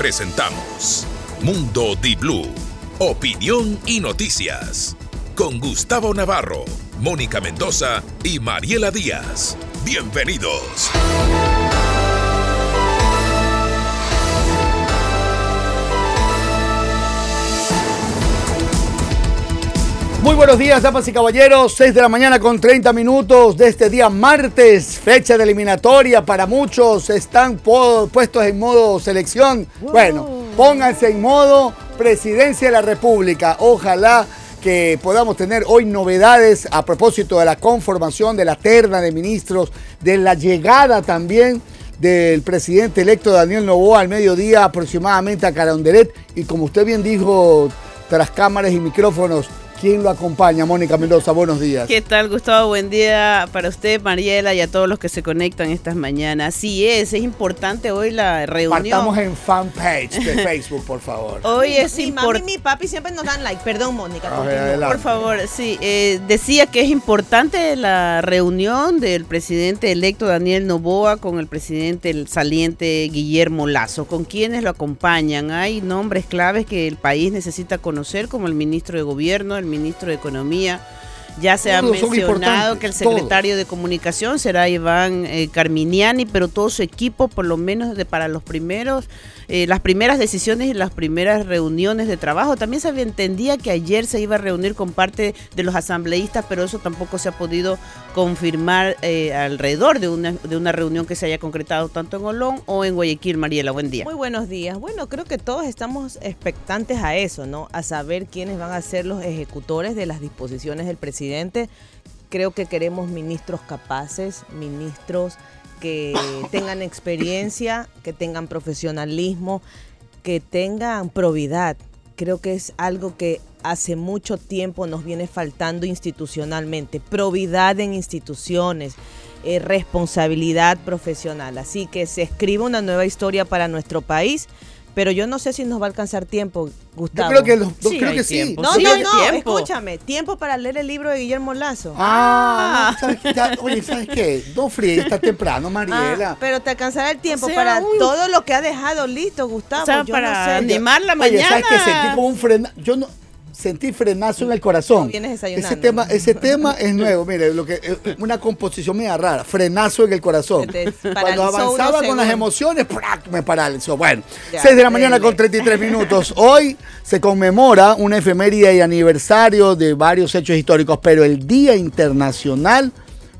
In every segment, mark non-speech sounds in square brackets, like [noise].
presentamos Mundo Di Blue, opinión y noticias. Con Gustavo Navarro, Mónica Mendoza y Mariela Díaz. Bienvenidos. Muy buenos días, damas y caballeros. 6 de la mañana con 30 minutos de este día martes, fecha de eliminatoria para muchos. Están puestos en modo selección. Bueno, pónganse en modo presidencia de la República. Ojalá que podamos tener hoy novedades a propósito de la conformación de la terna de ministros, de la llegada también del presidente electo Daniel Novoa al mediodía aproximadamente a Carondelet y como usted bien dijo tras cámaras y micrófonos, ¿Quién lo acompaña? Mónica Mendoza, buenos días. ¿Qué tal, Gustavo? Buen día para usted, Mariela, y a todos los que se conectan estas mañanas. Sí es, es importante hoy la reunión. Estamos en fanpage de Facebook, por favor. [laughs] Hoy es importante. Mi papi siempre nos dan like. Perdón, Mónica. por favor, sí. Eh, decía que es importante la reunión del presidente electo Daniel Novoa con el presidente el saliente Guillermo Lazo. ¿Con quienes lo acompañan? Hay nombres claves que el país necesita conocer, como el ministro de Gobierno, el ministro de Economía. Ya se ha mencionado que el secretario de Comunicación será Iván eh, Carminiani, pero todo su equipo, por lo menos de, para los primeros eh, las primeras decisiones y las primeras reuniones de trabajo. También se entendía que ayer se iba a reunir con parte de los asambleístas, pero eso tampoco se ha podido confirmar eh, alrededor de una, de una reunión que se haya concretado tanto en Olón o en Guayaquil. Mariela, buen día. Muy buenos días. Bueno, creo que todos estamos expectantes a eso, ¿no? A saber quiénes van a ser los ejecutores de las disposiciones del presidente. Creo que queremos ministros capaces, ministros que tengan experiencia, que tengan profesionalismo, que tengan probidad. Creo que es algo que hace mucho tiempo nos viene faltando institucionalmente. Probidad en instituciones, eh, responsabilidad profesional. Así que se escribe una nueva historia para nuestro país pero yo no sé si nos va a alcanzar tiempo, Gustavo. Yo creo que, los, sí, creo que sí. No, no, no, escúchame. Tiempo para leer el libro de Guillermo Lazo. Ah, ¿sabes oye, ¿sabes qué? No fríe, está temprano, Mariela. Ah, pero te alcanzará el tiempo para todo lo que ha dejado listo, Gustavo. O sea, yo para no sé. animar la mañana. Oye, ¿sabes qué? Sentí como un freno. Yo no sentí frenazo en el corazón. ese tema, ese tema es nuevo, mire, lo que eh, una composición media rara, frenazo en el corazón. Cuando avanzaba con las emociones, me paralizó. Bueno, 6 de la mañana con 33 minutos. Hoy se conmemora una efeméride y aniversario de varios hechos históricos, pero el Día Internacional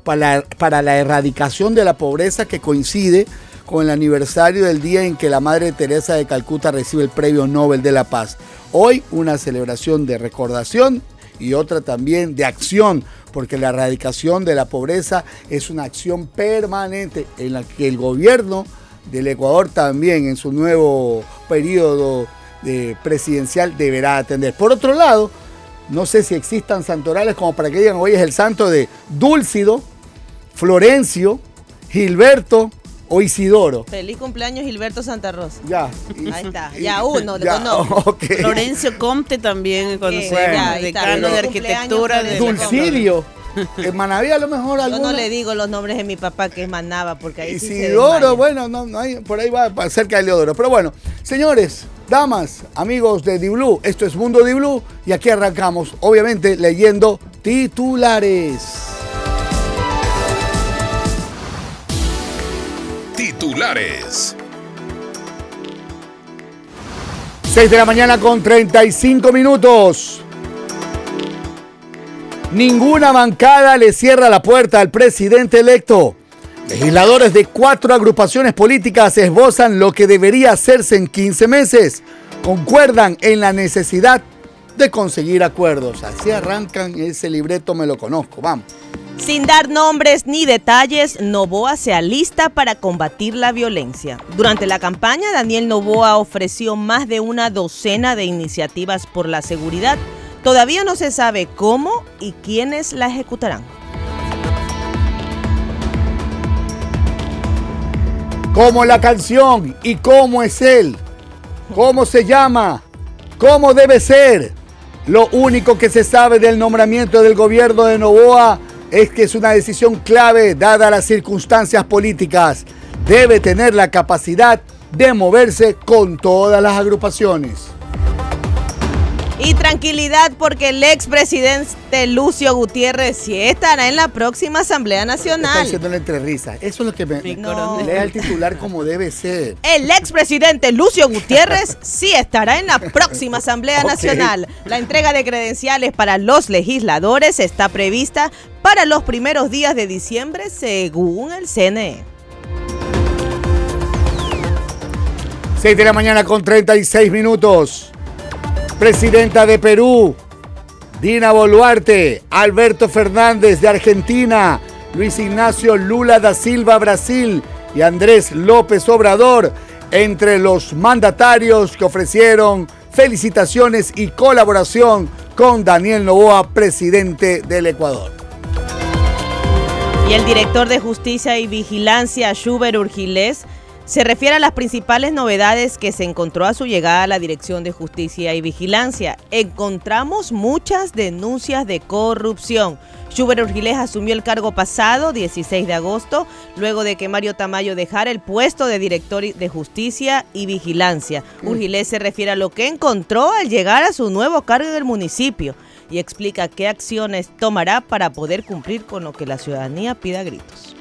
para para la Erradicación de la Pobreza que coincide con el aniversario del día en que la Madre Teresa de Calcuta recibe el Premio Nobel de la Paz. Hoy una celebración de recordación y otra también de acción, porque la erradicación de la pobreza es una acción permanente en la que el gobierno del Ecuador también en su nuevo periodo de presidencial deberá atender. Por otro lado, no sé si existan santorales como para que digan hoy es el santo de Dúlcido, Florencio, Gilberto, o Isidoro. Feliz cumpleaños Gilberto Santa Rosa. Ya. Ahí está. [laughs] Ya uno, ya, no. Florencio Comte también, conocido, decano de arquitectura. De Dulcidio. En Manaví a lo mejor alguno. Yo no le digo los nombres de mi papá que es Manaba porque ahí Isidoro, bueno, no, no hay, por ahí va cerca de Leodoro. Pero bueno, señores, damas, amigos de Diblu, esto es Mundo Diblu y aquí arrancamos, obviamente leyendo titulares. Titulares. 6 de la mañana con 35 minutos. Ninguna bancada le cierra la puerta al presidente electo. Legisladores de cuatro agrupaciones políticas esbozan lo que debería hacerse en 15 meses. Concuerdan en la necesidad de conseguir acuerdos. Así arrancan ese libreto, me lo conozco. Vamos. Sin dar nombres ni detalles, Novoa se alista para combatir la violencia. Durante la campaña, Daniel Novoa ofreció más de una docena de iniciativas por la seguridad. Todavía no se sabe cómo y quiénes la ejecutarán. Como la canción y cómo es él, cómo se llama, cómo debe ser. Lo único que se sabe del nombramiento del gobierno de Novoa es que es una decisión clave dada las circunstancias políticas. Debe tener la capacidad de moverse con todas las agrupaciones. Y tranquilidad porque el expresidente Lucio Gutiérrez sí estará en la próxima Asamblea Nacional. Está haciendo entre risas. Eso es lo que me, no. lea el titular como debe ser. El expresidente Lucio Gutiérrez sí estará en la próxima Asamblea [laughs] Nacional. La entrega de credenciales para los legisladores está prevista para los primeros días de diciembre según el CNE. 6 de la mañana con 36 minutos. Presidenta de Perú, Dina Boluarte, Alberto Fernández de Argentina, Luis Ignacio Lula da Silva Brasil y Andrés López Obrador entre los mandatarios que ofrecieron felicitaciones y colaboración con Daniel Novoa, presidente del Ecuador. Y el director de Justicia y Vigilancia, Schubert Urgilés, se refiere a las principales novedades que se encontró a su llegada a la Dirección de Justicia y Vigilancia. Encontramos muchas denuncias de corrupción. Schubert Urgilés asumió el cargo pasado, 16 de agosto, luego de que Mario Tamayo dejara el puesto de director de Justicia y Vigilancia. Mm. Urgilés se refiere a lo que encontró al llegar a su nuevo cargo del municipio y explica qué acciones tomará para poder cumplir con lo que la ciudadanía pida gritos.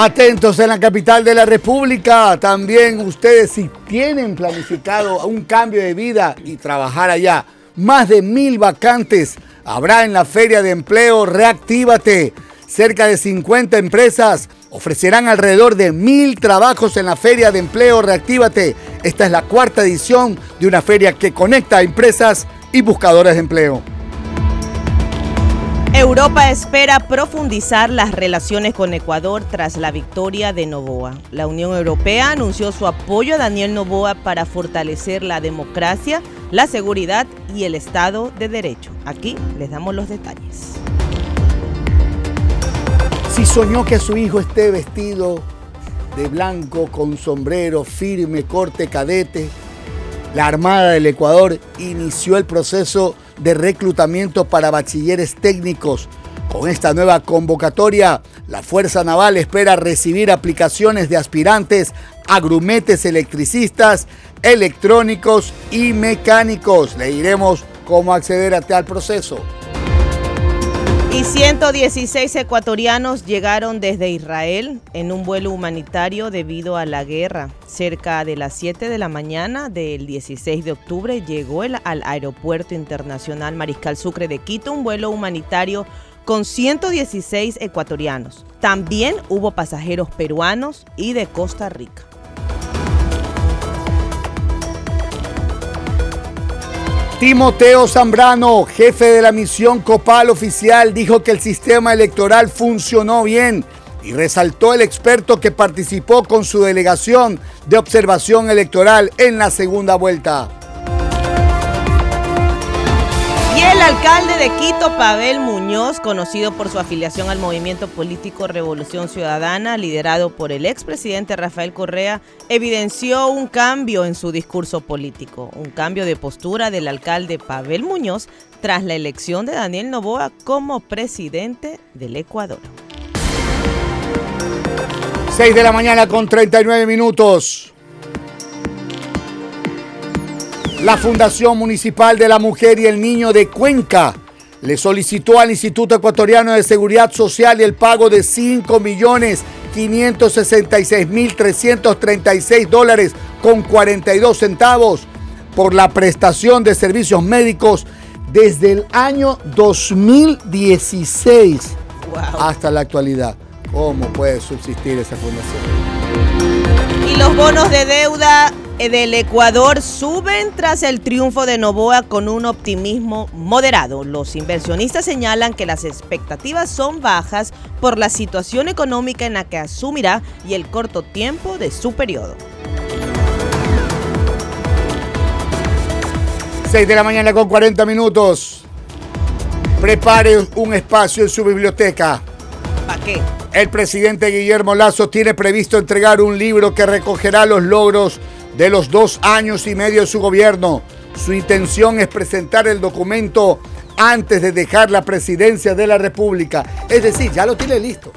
Atentos en la capital de la República. También ustedes si tienen planificado un cambio de vida y trabajar allá, más de mil vacantes habrá en la Feria de Empleo Reactívate. Cerca de 50 empresas ofrecerán alrededor de mil trabajos en la Feria de Empleo Reactívate. Esta es la cuarta edición de una feria que conecta a empresas y buscadores de empleo. Europa espera profundizar las relaciones con Ecuador tras la victoria de Novoa. La Unión Europea anunció su apoyo a Daniel Novoa para fortalecer la democracia, la seguridad y el Estado de Derecho. Aquí les damos los detalles. Si soñó que su hijo esté vestido de blanco con sombrero firme, corte cadete, la Armada del Ecuador inició el proceso de reclutamiento para bachilleres técnicos. Con esta nueva convocatoria, la Fuerza Naval espera recibir aplicaciones de aspirantes a grumetes electricistas, electrónicos y mecánicos. Le diremos cómo acceder a tal proceso. Y 116 ecuatorianos llegaron desde Israel en un vuelo humanitario debido a la guerra. Cerca de las 7 de la mañana del 16 de octubre llegó el, al Aeropuerto Internacional Mariscal Sucre de Quito un vuelo humanitario con 116 ecuatorianos. También hubo pasajeros peruanos y de Costa Rica. Timoteo Zambrano, jefe de la misión Copal oficial, dijo que el sistema electoral funcionó bien y resaltó el experto que participó con su delegación de observación electoral en la segunda vuelta. El alcalde de Quito, Pavel Muñoz, conocido por su afiliación al movimiento político Revolución Ciudadana, liderado por el expresidente Rafael Correa, evidenció un cambio en su discurso político, un cambio de postura del alcalde Pavel Muñoz tras la elección de Daniel Novoa como presidente del Ecuador. 6 de la mañana con 39 minutos. La Fundación Municipal de la Mujer y el Niño de Cuenca le solicitó al Instituto Ecuatoriano de Seguridad Social el pago de 5 millones 566 mil 336 dólares con 42 centavos por la prestación de servicios médicos desde el año 2016 hasta la actualidad. ¿Cómo puede subsistir esa fundación? Y los bonos de deuda del Ecuador suben tras el triunfo de Novoa con un optimismo moderado. Los inversionistas señalan que las expectativas son bajas por la situación económica en la que asumirá y el corto tiempo de su periodo. 6 de la mañana con 40 minutos. Prepare un espacio en su biblioteca. ¿Para qué? El presidente Guillermo Lazo tiene previsto entregar un libro que recogerá los logros de los dos años y medio de su gobierno. Su intención es presentar el documento antes de dejar la presidencia de la República. Es decir, ya lo tiene listo.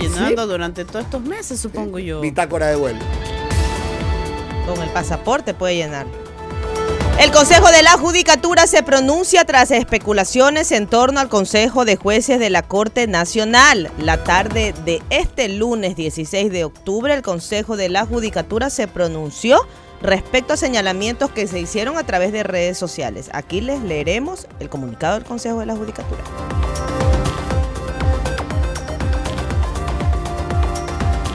llenando durante todos estos meses, supongo yo. Bitácora de vuelo. Con el pasaporte puede llenar. El Consejo de la Judicatura se pronuncia tras especulaciones en torno al Consejo de Jueces de la Corte Nacional. La tarde de este lunes 16 de octubre, el Consejo de la Judicatura se pronunció respecto a señalamientos que se hicieron a través de redes sociales. Aquí les leeremos el comunicado del Consejo de la Judicatura.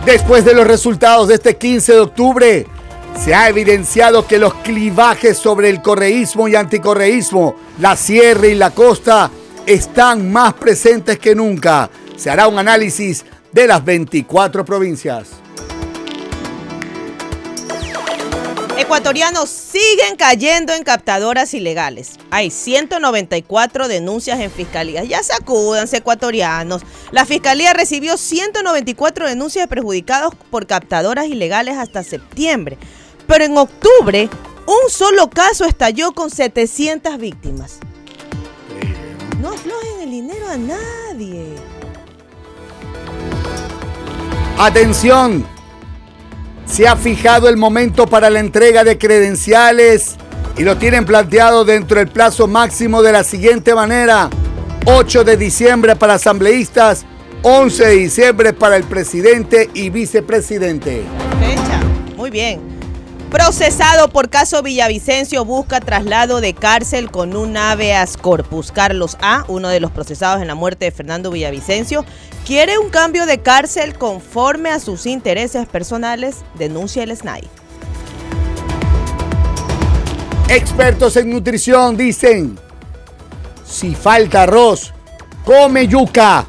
Después de los resultados de este 15 de octubre, se ha evidenciado que los clivajes sobre el correísmo y anticorreísmo, la sierra y la costa, están más presentes que nunca. Se hará un análisis de las 24 provincias. Ecuatorianos siguen cayendo en captadoras ilegales. Hay 194 denuncias en fiscalía. Ya sacúdanse, ecuatorianos. La fiscalía recibió 194 denuncias de perjudicados por captadoras ilegales hasta septiembre. Pero en octubre, un solo caso estalló con 700 víctimas. No aflojen el dinero a nadie. Atención, se ha fijado el momento para la entrega de credenciales y lo tienen planteado dentro del plazo máximo de la siguiente manera. 8 de diciembre para asambleístas, 11 de diciembre para el presidente y vicepresidente. Fecha, muy bien. Procesado por caso Villavicencio busca traslado de cárcel con un habeas corpus. Carlos A., uno de los procesados en la muerte de Fernando Villavicencio, quiere un cambio de cárcel conforme a sus intereses personales, denuncia el SNAI. Expertos en nutrición dicen, si falta arroz, come yuca.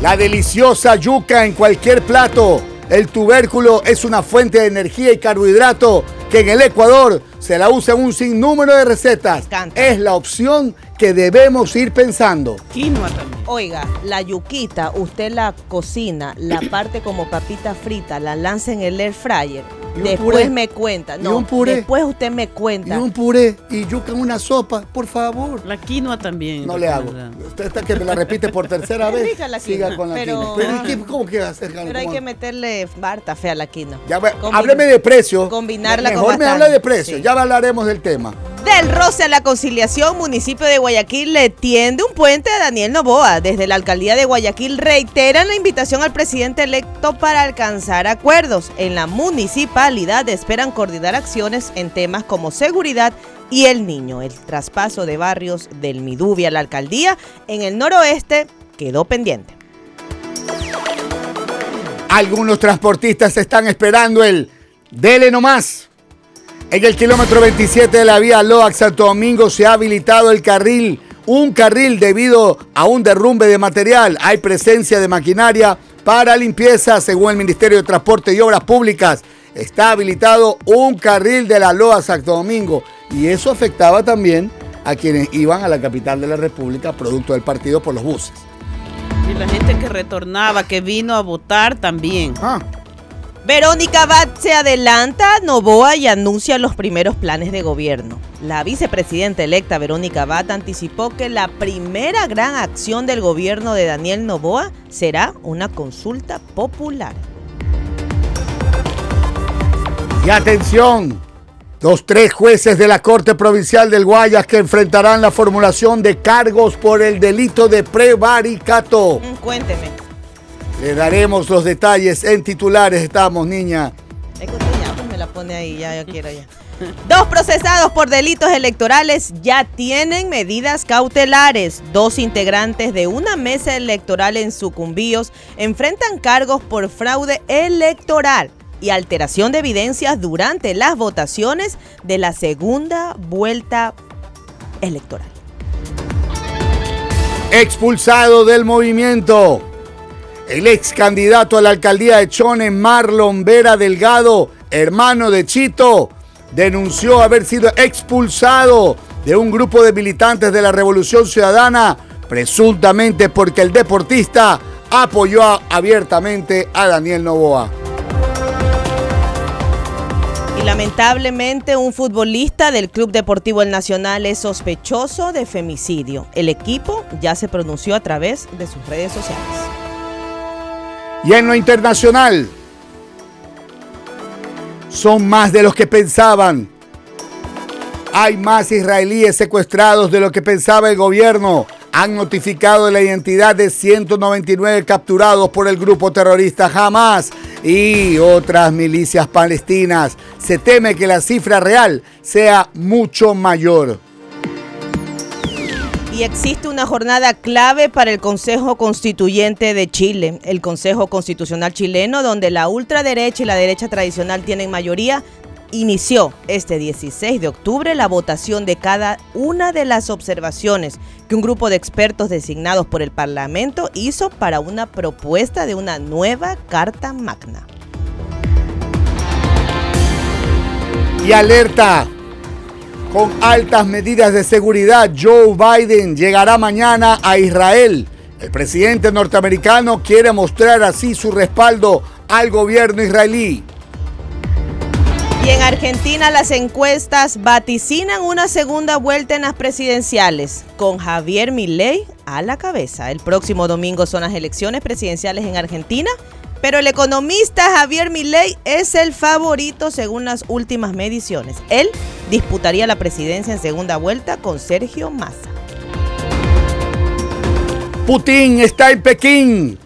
La deliciosa yuca en cualquier plato. El tubérculo es una fuente de energía y carbohidrato que en el Ecuador se la usa en un sinnúmero de recetas. Es la opción que debemos ir pensando. Oiga, la yuquita, usted la cocina, la [clears throat] parte como papita frita, la lanza en el air fryer Después me cuenta. No, un puré. Después usted me cuenta. Y un puré y yuca en una sopa, por favor. La quinoa también. No le hago. Usted está que me la repite por tercera vez. Siga con la pero, quinoa. Pero, ¿cómo que hacer? Pero hay que meterle barta fea a la quinoa. Ya, hábleme de precio. Combinarla Mejor me habla de precio. Ya hablaremos del tema. Del roce a la conciliación, municipio de Guayaquil le tiende un puente a Daniel Novoa. Desde la alcaldía de Guayaquil reiteran la invitación al presidente electo para alcanzar acuerdos. En la municipalidad esperan coordinar acciones en temas como seguridad y el niño. El traspaso de barrios del Midubia a la alcaldía en el noroeste quedó pendiente. Algunos transportistas están esperando el dele nomás en el kilómetro 27 de la vía Loax Santo Domingo se ha habilitado el carril, un carril debido a un derrumbe de material. Hay presencia de maquinaria para limpieza, según el Ministerio de Transporte y Obras Públicas. Está habilitado un carril de la Loa Santo Domingo y eso afectaba también a quienes iban a la capital de la República producto del partido por los buses. Y la gente que retornaba, que vino a votar también. Ah. Verónica Abad se adelanta a Novoa y anuncia los primeros planes de gobierno. La vicepresidenta electa Verónica Abad anticipó que la primera gran acción del gobierno de Daniel Novoa será una consulta popular. Y atención, los tres jueces de la Corte Provincial del Guayas que enfrentarán la formulación de cargos por el delito de prevaricato. Mm, cuénteme. Le daremos los detalles en titulares. Estamos, niña. Es pues me la pone ahí, ya, ya quiero ya. Dos procesados por delitos electorales ya tienen medidas cautelares. Dos integrantes de una mesa electoral en Sucumbíos enfrentan cargos por fraude electoral y alteración de evidencias durante las votaciones de la segunda vuelta electoral. Expulsado del movimiento. El ex candidato a la alcaldía de Chone, Marlon Vera Delgado, hermano de Chito, denunció haber sido expulsado de un grupo de militantes de la Revolución Ciudadana, presuntamente porque el deportista apoyó abiertamente a Daniel Novoa. Y lamentablemente un futbolista del Club Deportivo El Nacional es sospechoso de femicidio. El equipo ya se pronunció a través de sus redes sociales. Y en lo internacional, son más de los que pensaban. Hay más israelíes secuestrados de lo que pensaba el gobierno. Han notificado la identidad de 199 capturados por el grupo terrorista Hamas y otras milicias palestinas. Se teme que la cifra real sea mucho mayor. Y existe una jornada clave para el Consejo Constituyente de Chile, el Consejo Constitucional chileno, donde la ultraderecha y la derecha tradicional tienen mayoría, inició este 16 de octubre la votación de cada una de las observaciones que un grupo de expertos designados por el Parlamento hizo para una propuesta de una nueva Carta Magna. Y alerta, con altas medidas de seguridad, Joe Biden llegará mañana a Israel. El presidente norteamericano quiere mostrar así su respaldo al gobierno israelí. Y en Argentina las encuestas vaticinan una segunda vuelta en las presidenciales, con Javier Milei a la cabeza. El próximo domingo son las elecciones presidenciales en Argentina pero el economista Javier Milei es el favorito según las últimas mediciones. Él disputaría la presidencia en segunda vuelta con Sergio Massa. Putin está en Pekín.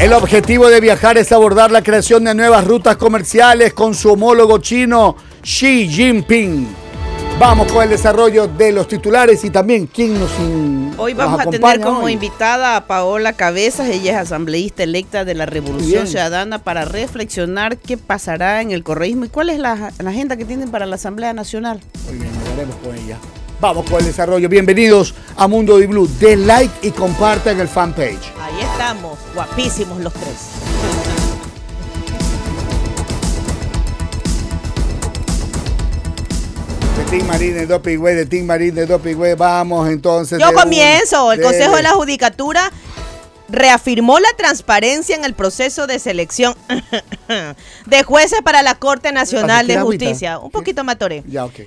El objetivo de viajar es abordar la creación de nuevas rutas comerciales con su homólogo chino Xi Jinping. Vamos con el desarrollo de los titulares y también quién nos Hoy vamos a tener como invitada a Paola Cabezas, ella es asambleísta electa de la Revolución Ciudadana para reflexionar qué pasará en el correísmo y cuál es la, agenda que tienen para la Asamblea Nacional. Muy bien, veremos con ella. Vamos con el desarrollo. Bienvenidos a Mundo de Blue. Den like y compartan el fanpage. Ahí estamos, guapísimos los tres. Team Marín de Dopingüe, de Team Marín de Dopingüe. Vamos entonces. Yo comienzo. el Consejo de la Judicatura reafirmó la transparencia en el proceso de selección [laughs] de jueces para la Corte Nacional de Justicia. Un poquito me atoré.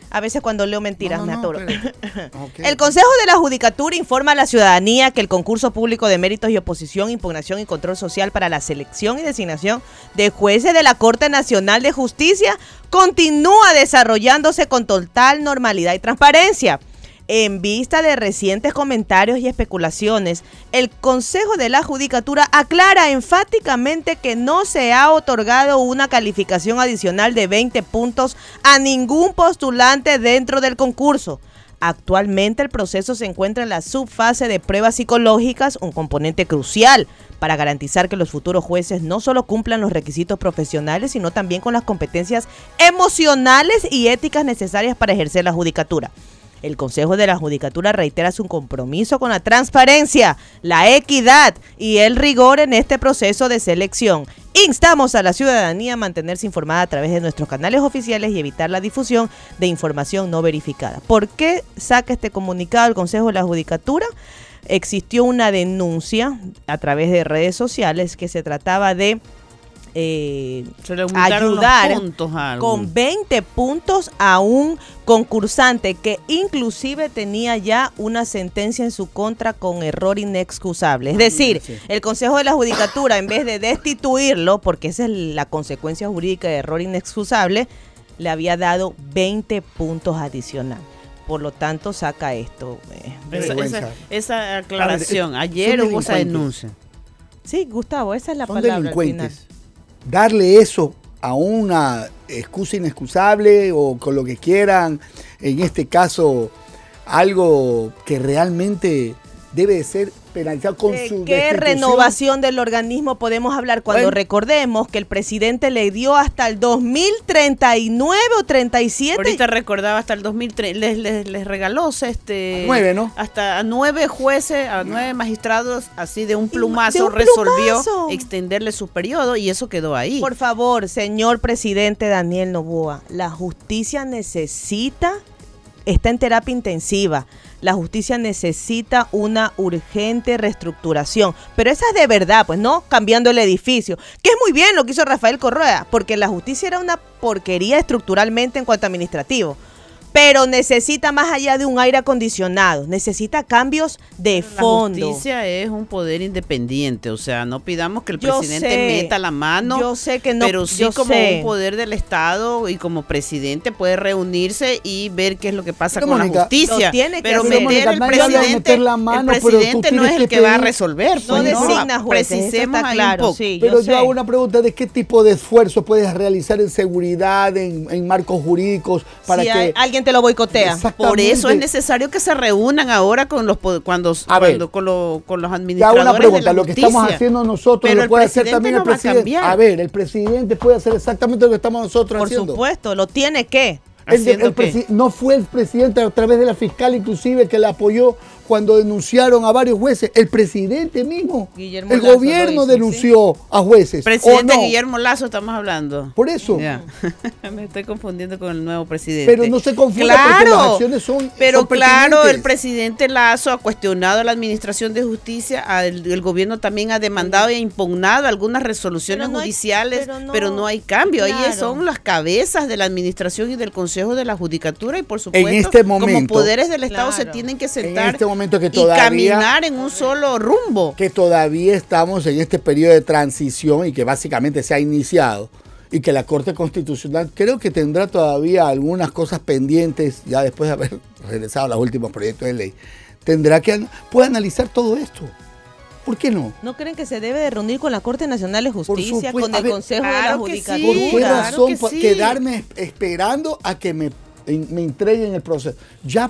A veces cuando leo mentiras me atoro. [laughs] El Consejo de la Judicatura informa a la ciudadanía que el concurso público de méritos y oposición, impugnación y control social para la selección y designación de jueces de la Corte Nacional de Justicia continúa desarrollándose con total normalidad y transparencia. En vista de recientes comentarios y especulaciones, el Consejo de la Judicatura aclara enfáticamente que no se ha otorgado una calificación adicional de 20 puntos a ningún postulante dentro del concurso. Actualmente el proceso se encuentra en la subfase de pruebas psicológicas, un componente crucial para garantizar que los futuros jueces no solo cumplan los requisitos profesionales, sino también con las competencias emocionales y éticas necesarias para ejercer la judicatura. El Consejo de la Judicatura reitera su compromiso con la transparencia, la equidad y el rigor en este proceso de selección. Instamos a la ciudadanía a mantenerse informada a través de nuestros canales oficiales y evitar la difusión de información no verificada. ¿Por qué saca este comunicado el Consejo de la Judicatura? Existió una denuncia a través de redes sociales que se trataba de eh, ayudar con 20 puntos a un concursante que inclusive tenía ya una sentencia en su contra con error inexcusable. Es decir, el Consejo de la Judicatura, en vez de destituirlo, porque esa es la consecuencia jurídica de error inexcusable, le había dado 20 puntos adicionales. Por lo tanto, saca esto. Eh, esa, aclaración. Ayer hubo esa denuncia. Sí, Gustavo, esa es la palabra. Al darle eso a una excusa inexcusable o con lo que quieran, en este caso algo que realmente debe ser penalizado con su ¿Qué renovación del organismo podemos hablar cuando recordemos que el presidente le dio hasta el 2039 o 37? Ahorita recordaba hasta el 2003, les, les, regaló este, nueve, ¿no? Hasta a nueve jueces, a nueve magistrados, así de un plumazo, resolvió extenderle su periodo y eso quedó ahí. Por favor, señor presidente Daniel Novoa, la justicia necesita, está en terapia intensiva la justicia necesita una urgente reestructuración. Pero esa es de verdad, pues no cambiando el edificio. Que es muy bien lo que hizo Rafael Correa, porque la justicia era una porquería estructuralmente en cuanto administrativo. Pero necesita más allá de un aire acondicionado, necesita cambios de fondo. La justicia es un poder independiente, o sea, no pidamos que el presidente meta la mano, yo sé que no, pero sí como un poder del Estado y como presidente puede reunirse y ver qué es lo que pasa con la justicia. Tiene que pero meter el presidente, la mano, el presidente no es el que, va a resolver. No pues, designa jueces, precisemos claro. pero yo, hago una pregunta de qué tipo de esfuerzo puedes realizar en seguridad, en, marcos jurídicos, para que alguien te lo boicotea. Por eso es necesario que se reúnan ahora con los cuando, cuando con, con, los administradores. una pregunta, lo que estamos haciendo nosotros lo puede hacer también el presidente. A, ver, el presidente puede hacer exactamente lo que estamos nosotros haciendo. Por supuesto, lo tiene que. no fue el presidente a través de la fiscal inclusive que le apoyó cuando denunciaron a varios jueces, el presidente mismo, el gobierno denunció a jueces. Presidente Guillermo Lazo estamos hablando. Por eso. [laughs] Me estoy confundiendo con el nuevo presidente. Pero no se confunda porque las acciones son Pero claro, el presidente Lazo ha cuestionado a la administración de justicia, el, gobierno también ha demandado y ha impugnado algunas resoluciones judiciales, pero, no, hay cambio. Ahí son las cabezas de la administración y del Consejo de la Judicatura y por supuesto, este como poderes del Estado se tienen que sentar este momento que todavía... Y caminar en un solo rumbo. Que todavía estamos en este periodo de transición y que básicamente se ha iniciado y que la Corte Constitucional creo que tendrá todavía algunas cosas pendientes, ya después de haber [laughs] regresado a los últimos proyectos de ley, tendrá que puede analizar todo esto. ¿Por qué no? ¿No creen que se debe de reunir con la Corte Nacional de Justicia, con el Consejo de la Judicatura? ¿Por qué razón quedarme esperando a que me, me entreguen el proceso? Ya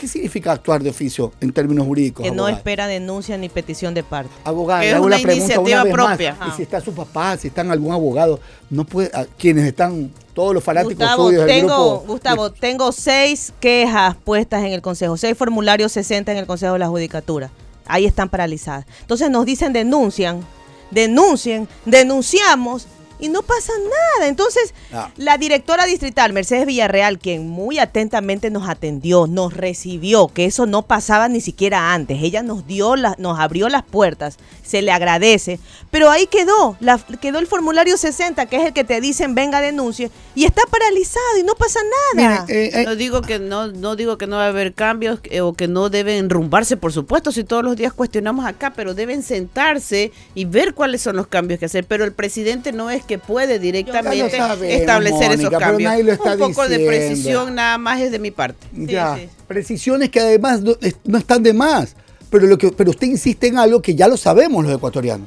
¿Qué significa actuar de oficio en términos jurídicos? Que no espera denuncia ni petición de parte. Abogado, es una iniciativa propia. y si está su papá, si están algún abogado, no puede, quienes están, todos los fanáticos Gustavo, suyos tengo, Gustavo, tengo seis quejas puestas en el Consejo, seis formularios 60 en el Consejo de la Judicatura. Ahí están paralizadas. Entonces nos dicen denuncian, denuncien, denunciamos y no pasa nada. Entonces, ah. la directora distrital, Mercedes Villarreal, quien muy atentamente nos atendió, nos recibió, que eso no pasaba ni siquiera antes. Ella nos dio, la, nos abrió las puertas, se le agradece, pero ahí quedó, la, quedó el formulario 60, que es el que te dicen venga denuncie, y está paralizado y no pasa nada. Eh, eh, no digo que no, no digo que no va a haber cambios eh, o que no deben rumbarse, por supuesto, si todos los días cuestionamos acá, pero deben sentarse y ver cuáles son los cambios que hacer. Pero el presidente no es que puede directamente establecer esos cambios. Un poco de precisión nada más es de mi parte. Ya, precisiones que además no, están de más. Pero, lo que, pero usted insiste en algo que ya lo sabemos los ecuatorianos.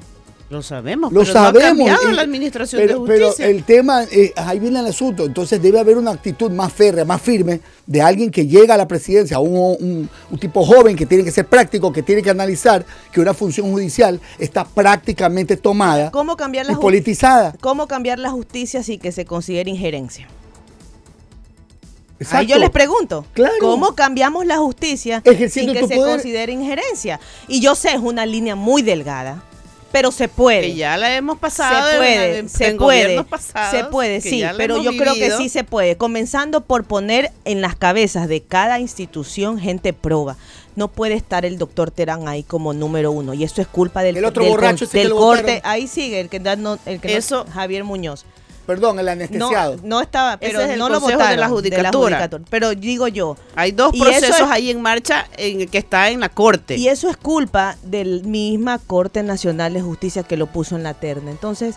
Lo sabemos, lo pero sabemos. No ha la administración de justicia. Pero el tema, eh, ahí viene el asunto. Entonces debe haber una actitud más férrea, más firme de alguien que llega a la presidencia, un, un, tipo joven que tiene que ser práctico, que tiene que analizar que una función judicial está prácticamente tomada ¿Cómo cambiar la y politizada. ¿Cómo cambiar la justicia sin que se considere injerencia? Ahí yo les pregunto, ¿cómo cambiamos la justicia sin que se considere injerencia? Y yo sé, es una línea muy delgada pero se puede. Que ya la hemos pasado. Se puede, se puede. se puede, sí, pero yo creo que sí se puede. Comenzando por poner en las cabezas de cada institución gente proba. No puede estar el doctor Terán ahí como número uno. Y eso es culpa del, el otro borracho del corte. Ahí sigue el que, no, el que eso, Javier Muñoz. Perdón, el anestesiado. No, estaba, pero no lo votaron de la, judicatura. Pero digo yo. Hay dos procesos ahí en marcha en, que está en la Corte. Y eso es culpa de la misma Corte Nacional de Justicia que lo puso en la terna. Entonces,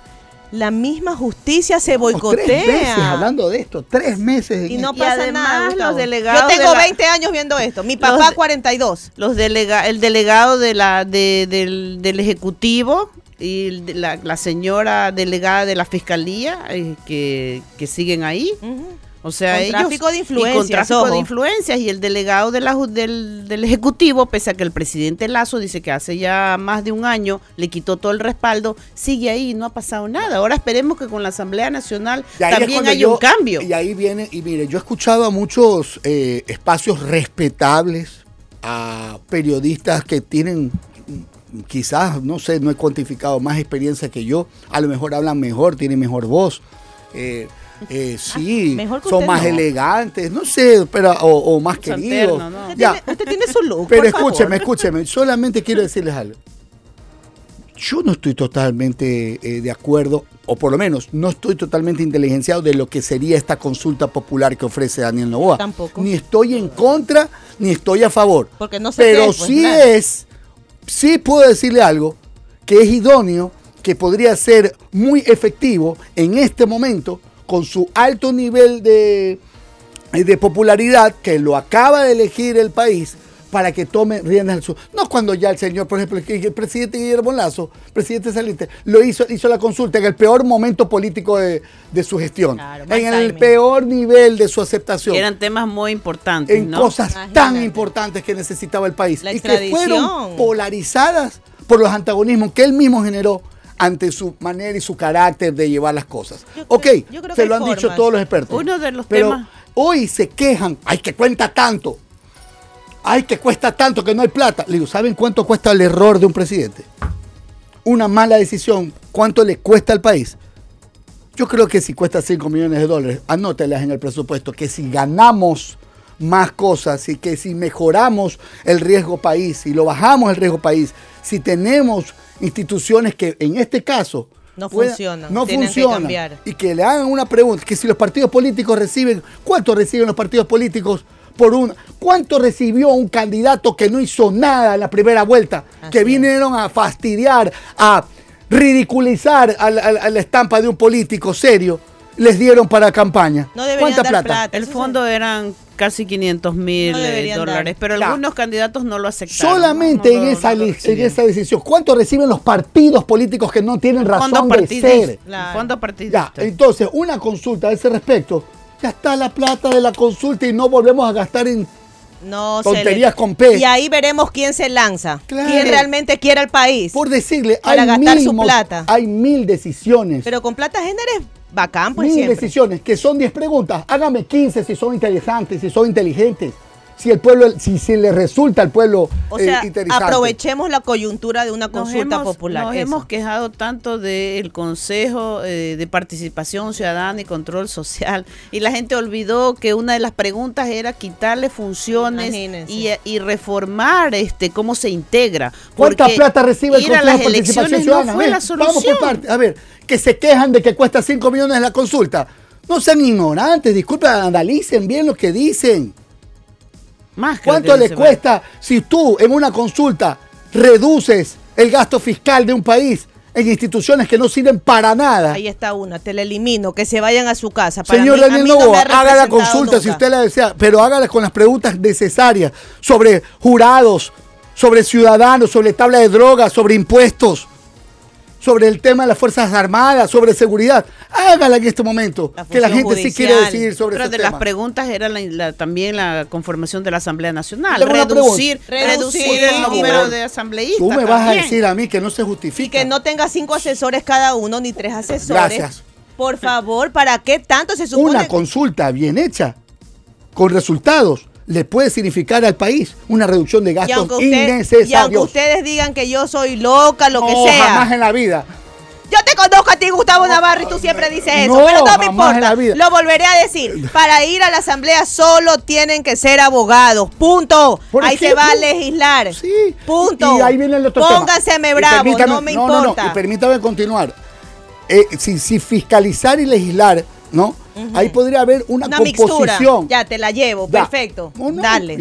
la misma justicia se boicotea. Tres meses hablando de esto, tres meses. Y no pasa nada. Los delegados Yo tengo 20 años viendo esto, mi papá 42. Los delega, el delegado de la, del, del Ejecutivo y la, la, señora delegada de la fiscalía eh, que, siguen ahí. O sea, ellos, tráfico de influencias. Y con tráfico de influencias. Y el delegado de la, del, del, Ejecutivo, pese a que el presidente Lazo dice que hace ya más de un año le quitó todo el respaldo, sigue ahí y no ha pasado nada. Ahora esperemos que con la Asamblea Nacional también haya un cambio. Y ahí viene, y mire, yo he escuchado a muchos eh, espacios respetables, a periodistas que tienen quizás, no sé, no he cuantificado más experiencia que yo, a lo mejor hablan mejor, tienen mejor voz. Eh, eh, [laughs] sí, son más elegantes, no sé, pero, o, más queridos. Ya. Usted, tiene, su look. Pero escúcheme, escúcheme, solamente quiero decirles algo. yo no estoy totalmente eh, de acuerdo, o por lo menos no estoy totalmente inteligenciado de lo que sería esta consulta popular que ofrece Daniel Novoa. Tampoco. Ni estoy en contra, ni estoy a favor. Porque no Pero pues, sí es, sí puedo decirle algo, que es idóneo, que podría ser muy efectivo en este momento, con su alto nivel de, de popularidad, que lo acaba de elegir el país, para que tome riendas del sur. No cuando ya el señor, por ejemplo, el, presidente Guillermo Lazo, presidente saliente, lo hizo, hizo la consulta en el peor momento político de, su gestión, en el peor nivel de su aceptación. eran temas muy importantes. En cosas tan importantes que necesitaba el país. y que fueron polarizadas por los antagonismos que él mismo generó ante su manera y su carácter de llevar las cosas. ok, se lo han dicho todos los expertos. Uno de los pero hoy se quejan, ay, que cuenta tanto ay, que cuesta tanto, que no hay plata. Le digo, ¿saben cuánto cuesta el error de un presidente? Una mala decisión, ¿cuánto le cuesta al país? Yo creo que si cuesta 5 millones de dólares, anótelas en el presupuesto, que si ganamos más cosas y que si mejoramos el riesgo país, si lo bajamos el riesgo país, si tenemos instituciones que en este caso no funcionan, no funcionan y que le hagan una pregunta, que si los partidos políticos reciben, ¿cuánto reciben los partidos políticos por un... ¿Cuánto recibió un candidato que no hizo nada en la primera vuelta? que vinieron a fastidiar, a ridiculizar a la, estampa de un político serio. Les dieron para campaña. No ¿Cuánta plata? El fondo eran casi 500 mil dólares, pero algunos candidatos no lo aceptaron. Solamente en, esa, en esa decisión. ¿Cuánto reciben los partidos políticos que no tienen razón de ser? Fondo partidista. entonces, una consulta a ese respecto ya está la plata de la consulta y no volvemos a gastar en tonterías con P. Y ahí veremos quién se lanza. Quién realmente quiere al país. Por decirle, para hay gastar su plata. Hay mil decisiones. Pero con plata género es bacán, pues Mil decisiones, que son 10 preguntas. Hágame 15 si son interesantes, si son inteligentes si el pueblo, si, si le resulta al pueblo o sea, eh, Aprovechemos la coyuntura de una consulta popular. Nos hemos quejado tanto del Consejo eh, de Participación Ciudadana y Control Social y la gente olvidó que una de las preguntas era quitarle funciones y, reformar este cómo se integra. ¿Cuánta plata recibe el Consejo de Participación Ciudadana? Vamos por parte. A ver, que se quejan de que cuesta 5 millones la consulta. No sean ignorantes, disculpen, analicen bien lo que dicen. ¿Cuánto le cuesta si tú en una consulta reduces el gasto fiscal de un país en instituciones que no sirven para nada? Ahí está una, te la elimino, que se vayan a su casa. Señor Daniel Novoa, haga la consulta si usted la desea, pero hágala con las preguntas necesarias sobre jurados, sobre ciudadanos, sobre tabla de drogas, sobre impuestos sobre el tema de las Fuerzas Armadas, sobre seguridad. Hágala en este momento, que la gente sí quiere decidir sobre Pero de las preguntas era también la conformación de la Asamblea Nacional. Reducir, reducir el número de asambleístas. Tú me vas a decir a mí que no se justifica. Y que no tenga cinco asesores cada uno, ni tres asesores. Gracias. Por favor, ¿para qué tanto se supone? Una consulta bien hecha, con resultados le puede significar al país una reducción de gastos innecesarios. Y aunque ustedes digan que yo soy loca, lo que sea. jamás en la vida. Yo te conozco a ti, Gustavo Navarro, y tú siempre dices eso, pero no me importa. Lo volveré a decir. Para ir a la asamblea solo tienen que ser abogados. Punto. ahí se va a legislar. Sí. Punto. Y ahí viene el otro Póngaseme bravo, no me importa. y permítame continuar. Eh, si, si fiscalizar y legislar, ¿no? Ahí podría haber una, composición. Ya, te la llevo, perfecto. dale,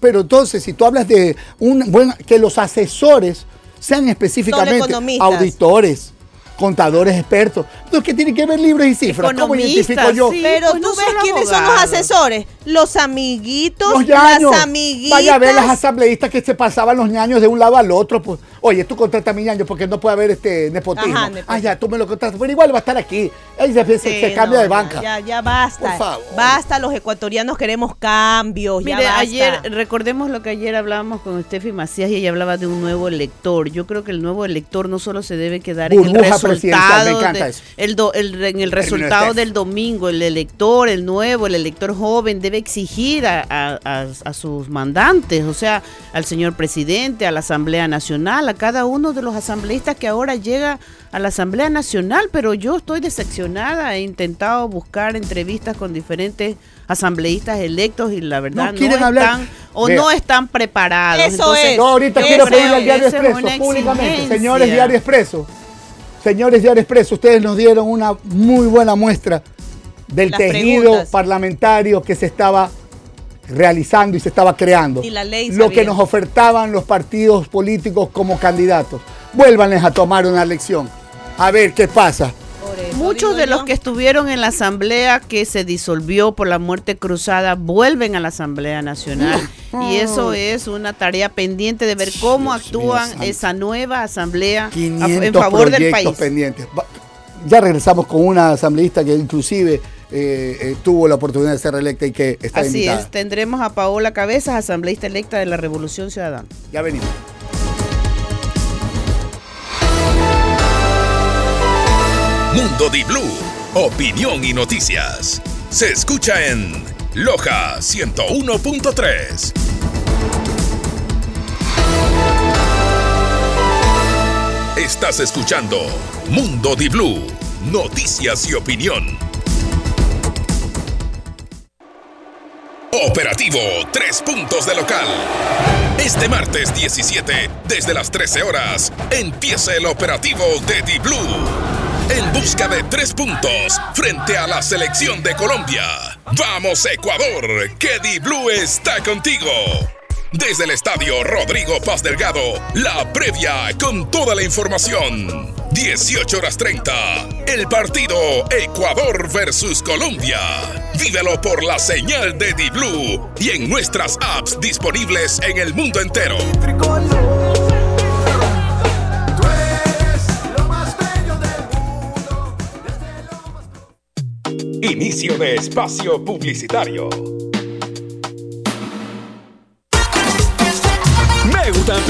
Pero entonces, si tú hablas de un buen, que los asesores sean específicamente auditores, contadores expertos. Entonces, ¿qué tiene que ver libros y cifras? ¿Cómo identifico yo? pero tú ves quiénes son los asesores. Los amiguitos, las amiguitas. Vaya a ver las asambleístas que se pasaban los ñaños de un lado al otro. Pues, oye, tú contratas a mi ñaño porque no puede haber este nepotismo. Ah, ya, tú me lo contratas. Pero igual va a estar aquí. Ahí se, cambia de banca. Ya, ya basta. Por favor. Basta, los ecuatorianos queremos cambios. Mire, ayer, recordemos lo que ayer hablábamos con Steffi Macías y ella hablaba de un nuevo elector. Yo creo que el nuevo elector no solo se debe quedar en el resultado. El en el resultado del domingo. El elector, el nuevo, el elector joven debe exigir a, sus mandantes, o sea, al señor presidente, a la Asamblea Nacional, a cada uno de los asambleístas que ahora llega a la Asamblea Nacional, pero yo estoy decepcionada. He intentado buscar entrevistas con diferentes asambleístas electos y la verdad no, están o no están preparados. Eso es. ahorita quiero pedirle al Diario Expreso públicamente, señores Diario Expreso, señores Diario Expreso, ustedes nos dieron una muy buena muestra del tejido parlamentario que se estaba realizando y se estaba creando. lo que nos ofertaban los partidos políticos como candidatos. Vuélvanles a tomar una lección. A ver qué pasa. Muchos de los que estuvieron en la asamblea que se disolvió por la muerte cruzada vuelven a la Asamblea Nacional. Y eso es una tarea pendiente de ver cómo actúan esa nueva asamblea en favor del país. pendientes. Ya regresamos con una asambleísta que inclusive eh, eh, tuvo la oportunidad de ser reelecta y que está Así es, tendremos a Paola Cabezas, asambleísta electa de la Revolución Ciudadana. Ya venimos. Mundo Di Blue, opinión y noticias. Se escucha en Loja 101.3. Estás escuchando Mundo Di Blue, noticias y opinión. Operativo Tres Puntos de Local. Este martes 17, desde las 13 horas, empieza el operativo de Di Blue. En busca de tres puntos frente a la selección de Colombia. Vamos Ecuador, que Di Blue está contigo. Desde el estadio Rodrigo Paz Delgado, la previa con toda la información. 18 horas 30, el partido Ecuador versus Colombia. Vívelo por la señal de Di-Blue y en nuestras apps disponibles en el mundo entero. Inicio de espacio publicitario.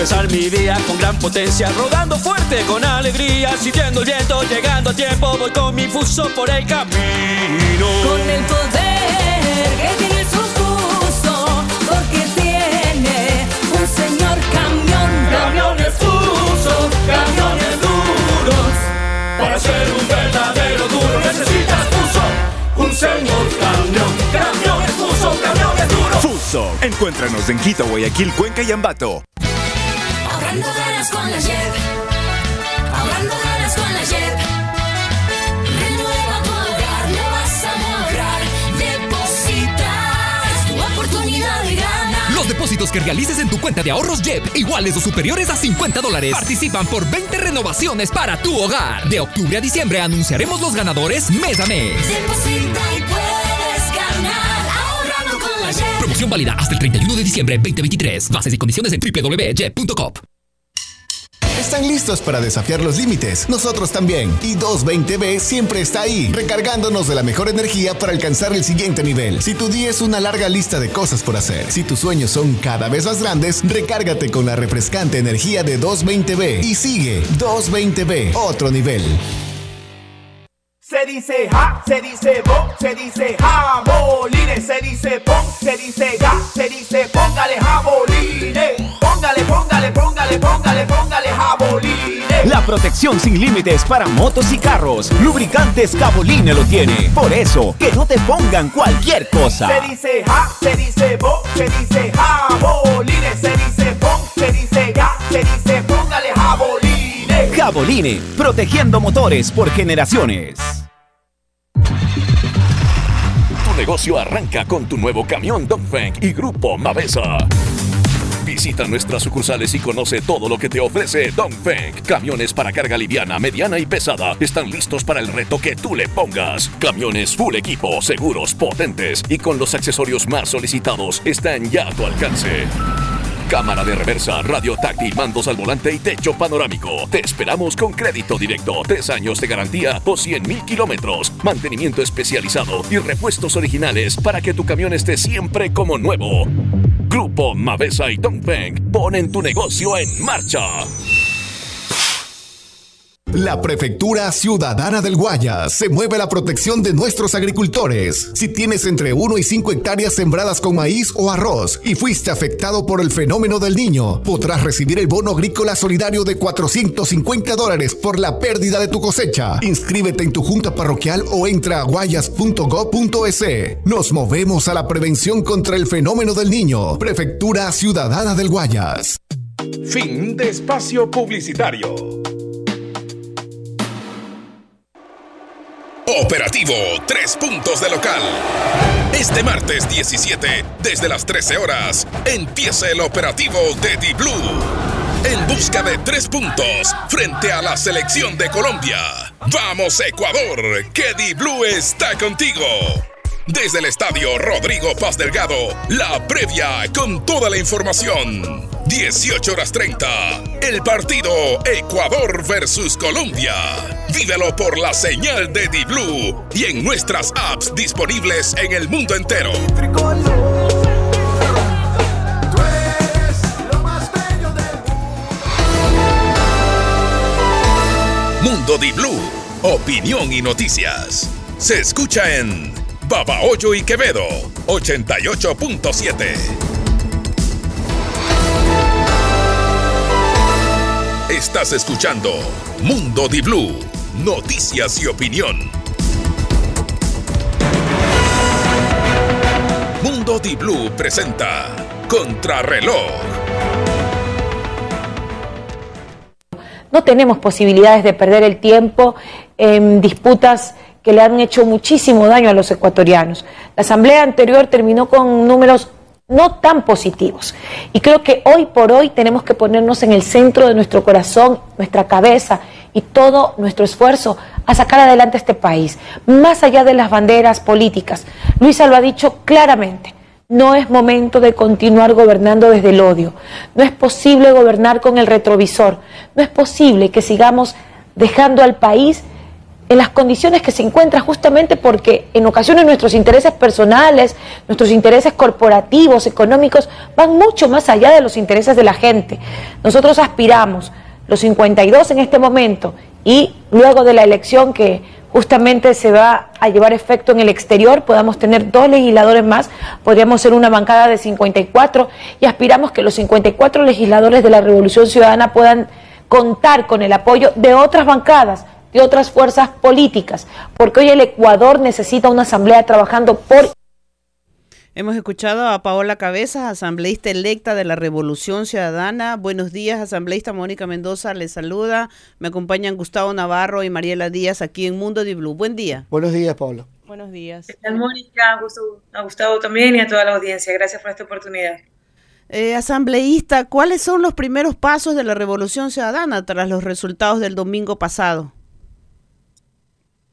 Empezar mi día con gran potencia, rodando fuerte con alegría, sintiendo el viento, llegando a tiempo, voy con mi fuso por el camino. Con el poder que tiene su fuso, porque tiene un señor camión. Camiones fuso, camiones duros. Para ser un verdadero duro necesitas fuso, un señor camión. Camiones fuso, camiones duros. Fuso, encuéntranos en Quito, Guayaquil, Cuenca y Ambato. Ahorrando ganas con la JEP. Ahorrando ganas con la JEP. Renueva tu hogar, no vas a lograr. Depositas tu oportunidad de ganar. Los depósitos que realices en tu cuenta de ahorros JEP, iguales o superiores a 50 dólares, participan por 20 renovaciones para tu hogar. De octubre a diciembre anunciaremos los ganadores mes a mes. Deposita y puedes ganar. Ahorrando con la JEP. Promoción válida hasta el 31 de diciembre 2023. Bases y condiciones en www.jep.com. Están listos para desafiar los límites. Nosotros también. Y 220B siempre está ahí, recargándonos de la mejor energía para alcanzar el siguiente nivel. Si tu día es una larga lista de cosas por hacer, si tus sueños son cada vez más grandes, recárgate con la refrescante energía de 220B y sigue 220B, otro nivel. Se dice ja, se dice bo, se dice jabolines, se dice pon, se dice ga, se dice póngale jabolines. Póngale, póngale, póngale, póngale, póngale jabolines. La protección sin límites para motos y carros. Lubricantes Caboline lo tiene. Por eso, que no te pongan cualquier cosa. Se dice ja, se dice bo, se dice jabolines, se dice pon, se dice ga, se dice póngale jabolines. Caboline, protegiendo motores por generaciones. Tu negocio arranca con tu nuevo camión Dongfeng y Grupo Mavesa. Visita nuestras sucursales y conoce todo lo que te ofrece Dongfeng. Camiones para carga liviana, mediana y pesada están listos para el reto que tú le pongas. Camiones full equipo, seguros, potentes y con los accesorios más solicitados están ya a tu alcance. Cámara de reversa, radio táctil, mandos al volante y techo panorámico. Te esperamos con crédito directo, tres años de garantía o 100 mil kilómetros, mantenimiento especializado y repuestos originales para que tu camión esté siempre como nuevo. Grupo Mavesa y Dongfeng ponen tu negocio en marcha. La Prefectura Ciudadana del Guayas se mueve a la protección de nuestros agricultores. Si tienes entre 1 y 5 hectáreas sembradas con maíz o arroz y fuiste afectado por el fenómeno del niño, podrás recibir el bono agrícola solidario de 450 dólares por la pérdida de tu cosecha. Inscríbete en tu junta parroquial o entra a guayas.gov.es. Nos movemos a la prevención contra el fenómeno del niño. Prefectura Ciudadana del Guayas. Fin de espacio publicitario. Operativo Tres Puntos de Local. Este martes 17, desde las 13 horas, empieza el operativo de Di Blue. En busca de tres puntos frente a la selección de Colombia. ¡Vamos, Ecuador! ¡Que Di Blue está contigo! Desde el estadio Rodrigo Paz Delgado, la previa con toda la información. 18 horas 30, el partido Ecuador versus Colombia. Vívelo por la señal de Di-Blue y en nuestras apps disponibles en el mundo entero. Mundo Di-Blue, opinión y noticias. Se escucha en Babahoyo y Quevedo, 88.7. Estás escuchando Mundo Di Blue, noticias y opinión. Mundo Di Blue presenta Contrarreloj. No tenemos posibilidades de perder el tiempo en disputas que le han hecho muchísimo daño a los ecuatorianos. La asamblea anterior terminó con números no tan positivos. Y creo que hoy por hoy tenemos que ponernos en el centro de nuestro corazón, nuestra cabeza y todo nuestro esfuerzo a sacar adelante este país, más allá de las banderas políticas. Luisa lo ha dicho claramente. No es momento de continuar gobernando desde el odio. No es posible gobernar con el retrovisor. No es posible que sigamos dejando al país en las condiciones que se encuentra justamente porque en ocasiones nuestros intereses personales, nuestros intereses corporativos, económicos, van mucho más allá de los intereses de la gente. Nosotros aspiramos, los 52 en este momento, y luego de la elección que justamente se va a llevar efecto en el exterior, podamos tener dos legisladores más, podríamos ser una bancada de 54 y aspiramos que los 54 legisladores de la Revolución Ciudadana puedan contar con el apoyo de otras bancadas de otras fuerzas políticas, porque hoy el Ecuador necesita una asamblea trabajando por... Hemos escuchado a Paola Cabezas, asambleísta electa de la Revolución Ciudadana. Buenos días, asambleísta Mónica Mendoza, les saluda. Me acompañan Gustavo Navarro y Mariela Díaz aquí en Mundo de Blue. Buen día. Buenos días, Paola. Buenos días. ¿Qué tal, Mónica? A Gustavo, también y a toda la audiencia. Gracias por esta oportunidad. Eh, asambleísta, ¿cuáles son los primeros pasos de la Revolución Ciudadana tras los resultados del domingo pasado?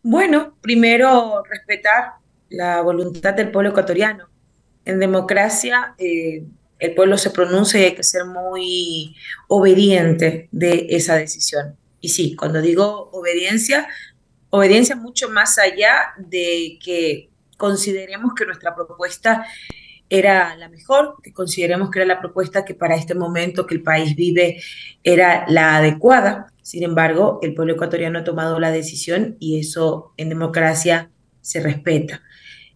Bueno, primero respetar la voluntad del pueblo ecuatoriano. En democracia eh, el pueblo se pronuncia y hay que ser muy obediente de esa decisión. Y sí, cuando digo obediencia, obediencia mucho más allá de que consideremos que nuestra propuesta era la mejor, que consideremos que era la propuesta que para este momento que el país vive era la adecuada. Sin embargo, el pueblo ecuatoriano ha tomado la decisión y eso en democracia se respeta.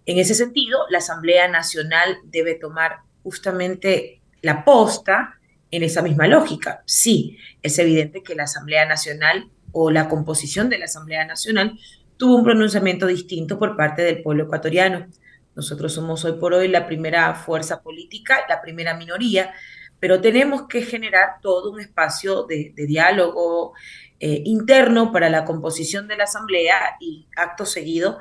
En ese sentido, la Asamblea Nacional debe tomar justamente la posta en esa misma lógica. Sí, es evidente que la Asamblea Nacional o la composición de la Asamblea Nacional tuvo un pronunciamiento distinto por parte del pueblo ecuatoriano. Nosotros somos hoy por hoy la primera fuerza política, la primera minoría, pero tenemos que generar todo un espacio de, diálogo eh, interno para la composición de la Asamblea y acto seguido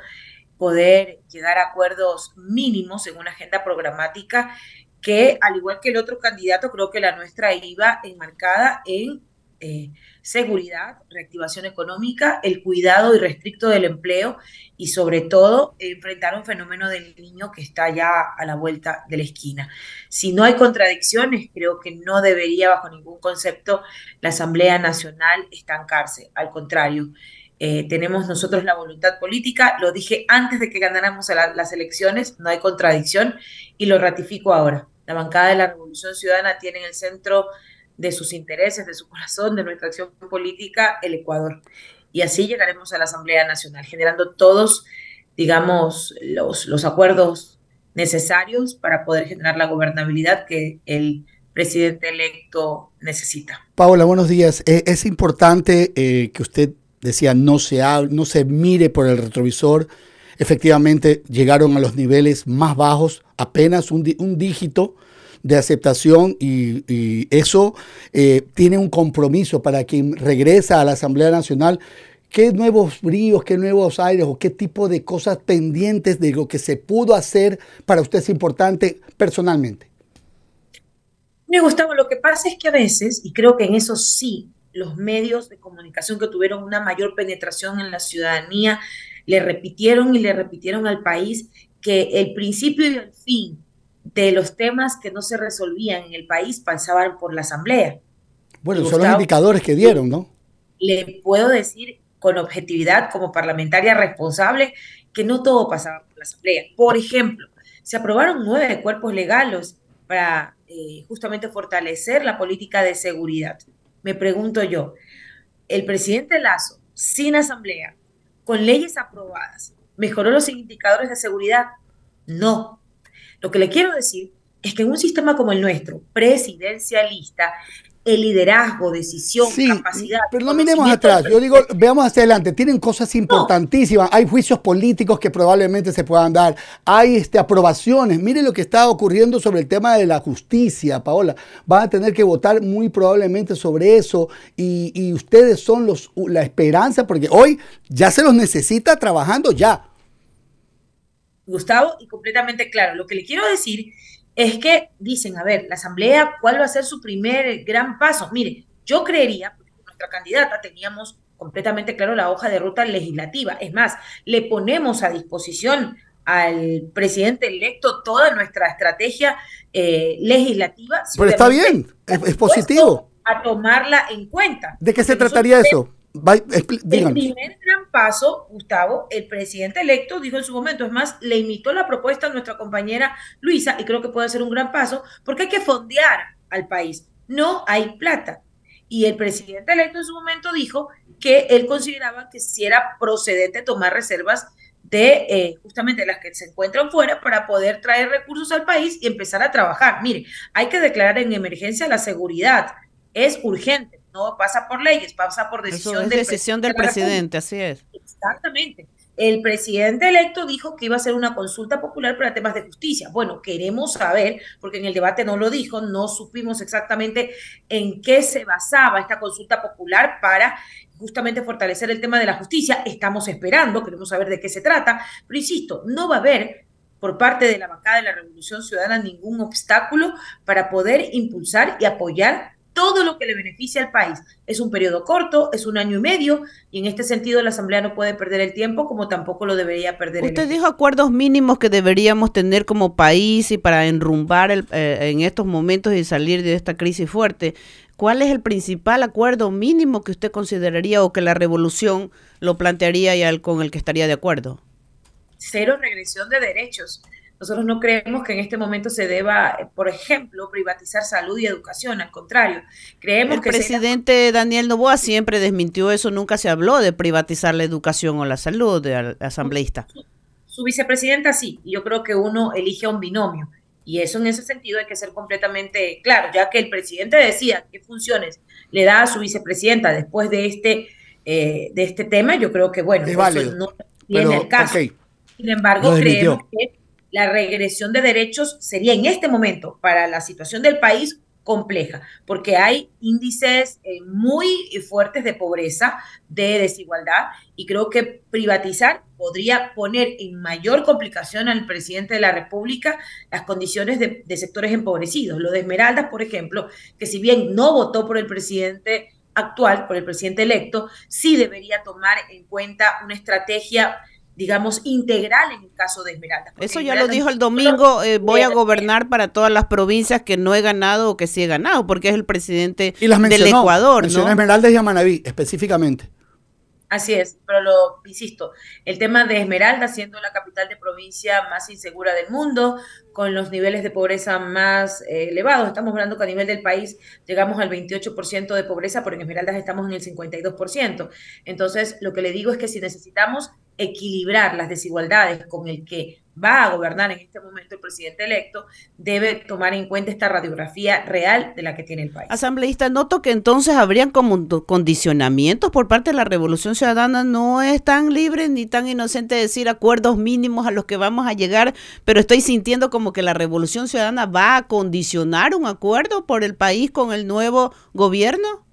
poder llegar a acuerdos mínimos en una agenda programática que, al igual que el otro candidato, creo que la nuestra iba enmarcada en eh, seguridad, reactivación económica, el cuidado irrestricto del empleo y sobre todo enfrentar un fenómeno del niño que está ya a la vuelta de la esquina. Si no hay contradicciones, creo que no debería bajo ningún concepto la Asamblea Nacional estancarse. Al contrario, eh, tenemos nosotros la voluntad política, lo dije antes de que ganáramos las elecciones, no hay contradicción y lo ratifico ahora. La bancada de la Revolución Ciudadana tiene en el centro de sus intereses, de su corazón, de nuestra acción política, el Ecuador. Y así llegaremos a la Asamblea Nacional, generando todos, digamos, los, los acuerdos necesarios para poder generar la gobernabilidad que el presidente electo necesita. Paola, buenos días. Eh, es importante eh, que usted decía no se, no se mire por el retrovisor. Efectivamente, llegaron a los niveles más bajos, apenas un, dígito de aceptación y, eso eh, tiene un compromiso para quien regresa a la Asamblea Nacional. ¿Qué nuevos bríos, qué nuevos aires o qué tipo de cosas pendientes de lo que se pudo hacer para usted es importante personalmente? Me Gustavo, lo que pasa es que a veces, y creo que en eso sí, los medios de comunicación que tuvieron una mayor penetración en la ciudadanía, le repitieron y le repitieron al país que el principio y el fin de los temas que no se resolvían en el país pasaban por la Asamblea. Bueno, son los indicadores que dieron, ¿no? Le puedo decir con objetividad, como parlamentaria responsable, que no todo pasaba por la Asamblea. Por ejemplo, se aprobaron nueve cuerpos legales para eh, justamente fortalecer la política de seguridad. Me pregunto yo, el presidente Lazo, sin asamblea, con leyes aprobadas, ¿mejoró los indicadores de seguridad? No. Lo que le quiero decir es que en un sistema como el nuestro, presidencialista, el liderazgo, decisión, capacidad. Pero no miremos atrás, yo digo, veamos hacia adelante. Tienen cosas importantísimas. Hay juicios políticos que probablemente se puedan dar. Hay este, aprobaciones. Mire lo que está ocurriendo sobre el tema de la justicia, Paola. Van a tener que votar muy probablemente sobre eso. Y, y ustedes son los, la esperanza, porque hoy ya se los necesita trabajando ya. Gustavo, y completamente claro. Lo que le quiero decir es que dicen, a ver, la Asamblea, ¿cuál va a ser su primer gran paso? Mire, yo creería, porque nuestra candidata teníamos completamente claro la hoja de ruta legislativa. Es más, le ponemos a disposición al presidente electo toda nuestra estrategia eh, legislativa. Pero está bien, es positivo. A tomarla en cuenta. ¿De qué se trataría eso? El primer gran paso, Gustavo, el presidente electo dijo en su momento, es más, le imitó la propuesta a nuestra compañera Luisa y creo que puede ser un gran paso porque hay que fondear al país. No hay plata. Y el presidente electo en su momento dijo que él consideraba que si era procedente tomar reservas de eh, justamente las que se encuentran fuera para poder traer recursos al país y empezar a trabajar. Mire, hay que declarar en emergencia la seguridad. Es urgente no pasa por leyes, pasa por decisión, del, decisión del presidente, así es. Exactamente. El presidente electo dijo que iba a hacer una consulta popular para temas de justicia. Bueno, queremos saber, porque en el debate no lo dijo, no supimos exactamente en qué se basaba esta consulta popular para justamente fortalecer el tema de la justicia. Estamos esperando, queremos saber de qué se trata, pero insisto, no va a haber por parte de la bancada de la Revolución Ciudadana ningún obstáculo para poder impulsar y apoyar todo lo que le beneficia al país. Es un periodo corto, es un año y medio, y en este sentido la Asamblea no puede perder el tiempo como tampoco lo debería perder. Usted dijo acuerdos mínimos que deberíamos tener como país y para enrumbar el, eh, en estos momentos y salir de esta crisis fuerte. ¿Cuál es el principal acuerdo mínimo que usted consideraría o que la revolución lo plantearía y con el que estaría de acuerdo? Cero regresión de derechos. Nosotros no creemos que en este momento se deba, por ejemplo, privatizar salud y educación, al contrario, creemos que... El presidente Daniel Novoa siempre desmintió eso, nunca se habló de privatizar la educación o la salud de asambleísta. Su, vicepresidenta sí, y yo creo que uno elige a un binomio. Y eso en ese sentido hay que ser completamente claro, ya que el presidente decía qué funciones le da a su vicepresidenta después de este, eh, de este tema, yo creo que bueno, eso no tiene el caso. Sin embargo, creemos que la regresión de derechos sería en este momento para la situación del país compleja, porque hay índices eh, muy fuertes de pobreza, de desigualdad, y creo que privatizar podría poner en mayor complicación al presidente de la República las condiciones de, de sectores empobrecidos. Lo de Esmeraldas, por ejemplo, que si bien no votó por el presidente actual, por el presidente electo, sí debería tomar en cuenta una estrategia digamos, integral en el caso de Esmeralda. Eso ya lo dijo el domingo, eh, voy a gobernar para todas las provincias que no he ganado o que sí he ganado, porque es el presidente del Ecuador. ¿no? Esmeralda y Amanaví, específicamente. Así es, pero lo insisto, el tema de Esmeralda siendo la capital de provincia más insegura del mundo, con los niveles de pobreza más eh, elevados, estamos hablando que a nivel del país llegamos al 28% de pobreza, pero en Esmeraldas estamos en el 52%. Entonces, lo que le digo es que si necesitamos equilibrar las desigualdades con el que va a gobernar en este momento el presidente electo, debe tomar en cuenta esta radiografía real de la que tiene el país. Asambleísta, noto que entonces habrían como condicionamientos por parte de la Revolución Ciudadana. No es tan libre ni tan inocente decir acuerdos mínimos a los que vamos a llegar, pero estoy sintiendo como que la Revolución Ciudadana va a condicionar un acuerdo por el país con el nuevo gobierno.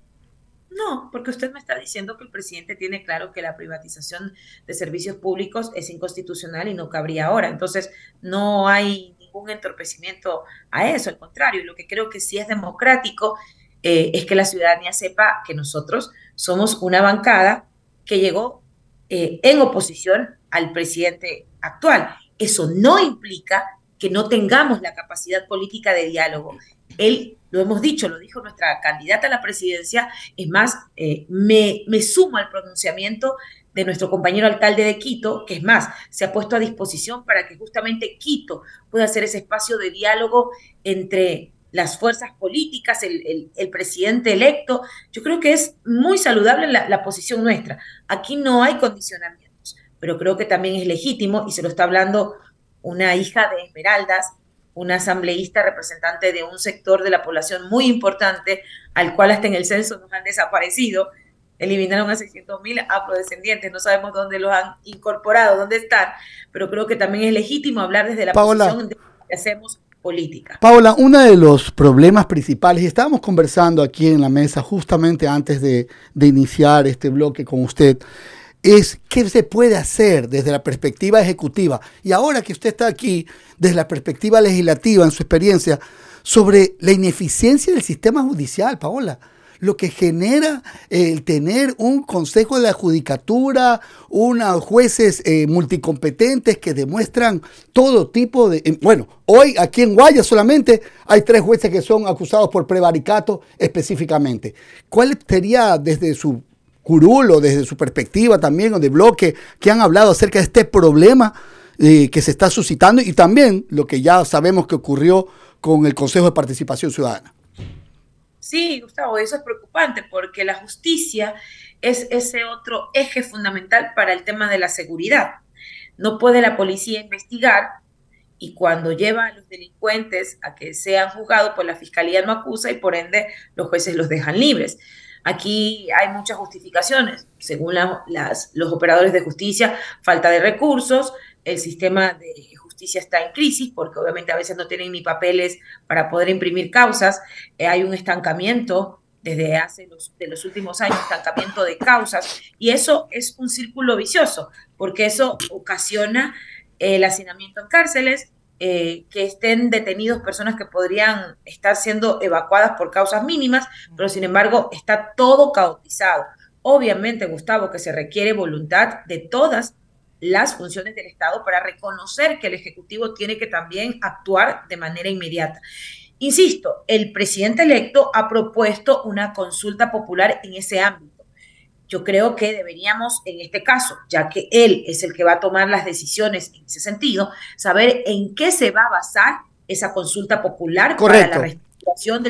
No, porque usted me está diciendo que el presidente tiene claro que la privatización de servicios públicos es inconstitucional y no cabría ahora. Entonces, no hay ningún entorpecimiento a eso, al contrario, lo que creo que sí es democrático eh, es que la ciudadanía sepa que nosotros somos una bancada que llegó eh, en oposición al presidente actual. Eso no implica que no tengamos la capacidad política de diálogo. Él lo hemos dicho, lo dijo nuestra candidata a la presidencia, es más, eh, me, me sumo al pronunciamiento de nuestro compañero alcalde de Quito, que es más, se ha puesto a disposición para que justamente Quito pueda ser ese espacio de diálogo entre las fuerzas políticas, el, presidente electo. Yo creo que es muy saludable la, posición nuestra. Aquí no hay condicionamientos, pero creo que también es legítimo, y se lo está hablando una hija de Esmeraldas, una asambleísta representante de un sector de la población muy importante, al cual hasta en el censo nos han desaparecido. Eliminaron a 600 mil afrodescendientes, no sabemos dónde los han incorporado, dónde están, pero creo que también es legítimo hablar desde la posición de que hacemos política. Paola, uno de los problemas principales, y estábamos conversando aquí en la mesa justamente antes de, de iniciar este bloque con usted, es qué se puede hacer desde la perspectiva ejecutiva. Y ahora que usted está aquí, desde la perspectiva legislativa, en su experiencia, sobre la ineficiencia del sistema judicial, Paola. Lo que genera el tener un consejo de la judicatura, unos jueces eh, multicompetentes que demuestran todo tipo de... Bueno, hoy aquí en Guaya solamente hay tres jueces que son acusados por prevaricato específicamente. ¿Cuál sería desde su Curulo, desde su perspectiva también, o de bloque, que han hablado acerca de este problema eh, que se está suscitando y también lo que ya sabemos que ocurrió con el Consejo de Participación Ciudadana. Sí, Gustavo, eso es preocupante porque la justicia es ese otro eje fundamental para el tema de la seguridad. No puede la policía investigar y cuando lleva a los delincuentes a que sean juzgados, pues la fiscalía no acusa y por ende los jueces los dejan libres. Aquí hay muchas justificaciones, según las, los operadores de justicia, falta de recursos, el sistema de justicia está en crisis porque obviamente a veces no tienen ni papeles para poder imprimir causas, eh, hay un estancamiento desde hace de los últimos años, estancamiento de causas, y eso es un círculo vicioso, porque eso ocasiona el hacinamiento en cárceles, eh, que estén detenidos personas que podrían estar siendo evacuadas por causas mínimas, pero sin embargo está todo caotizado. Obviamente, Gustavo, que se requiere voluntad de todas las funciones del Estado para reconocer que el Ejecutivo tiene que también actuar de manera inmediata. Insisto, el presidente electo ha propuesto una consulta popular en ese ámbito yo creo que deberíamos, en este caso, ya que él es el que va a tomar las decisiones en ese sentido, saber en qué se va a basar esa consulta popular para la del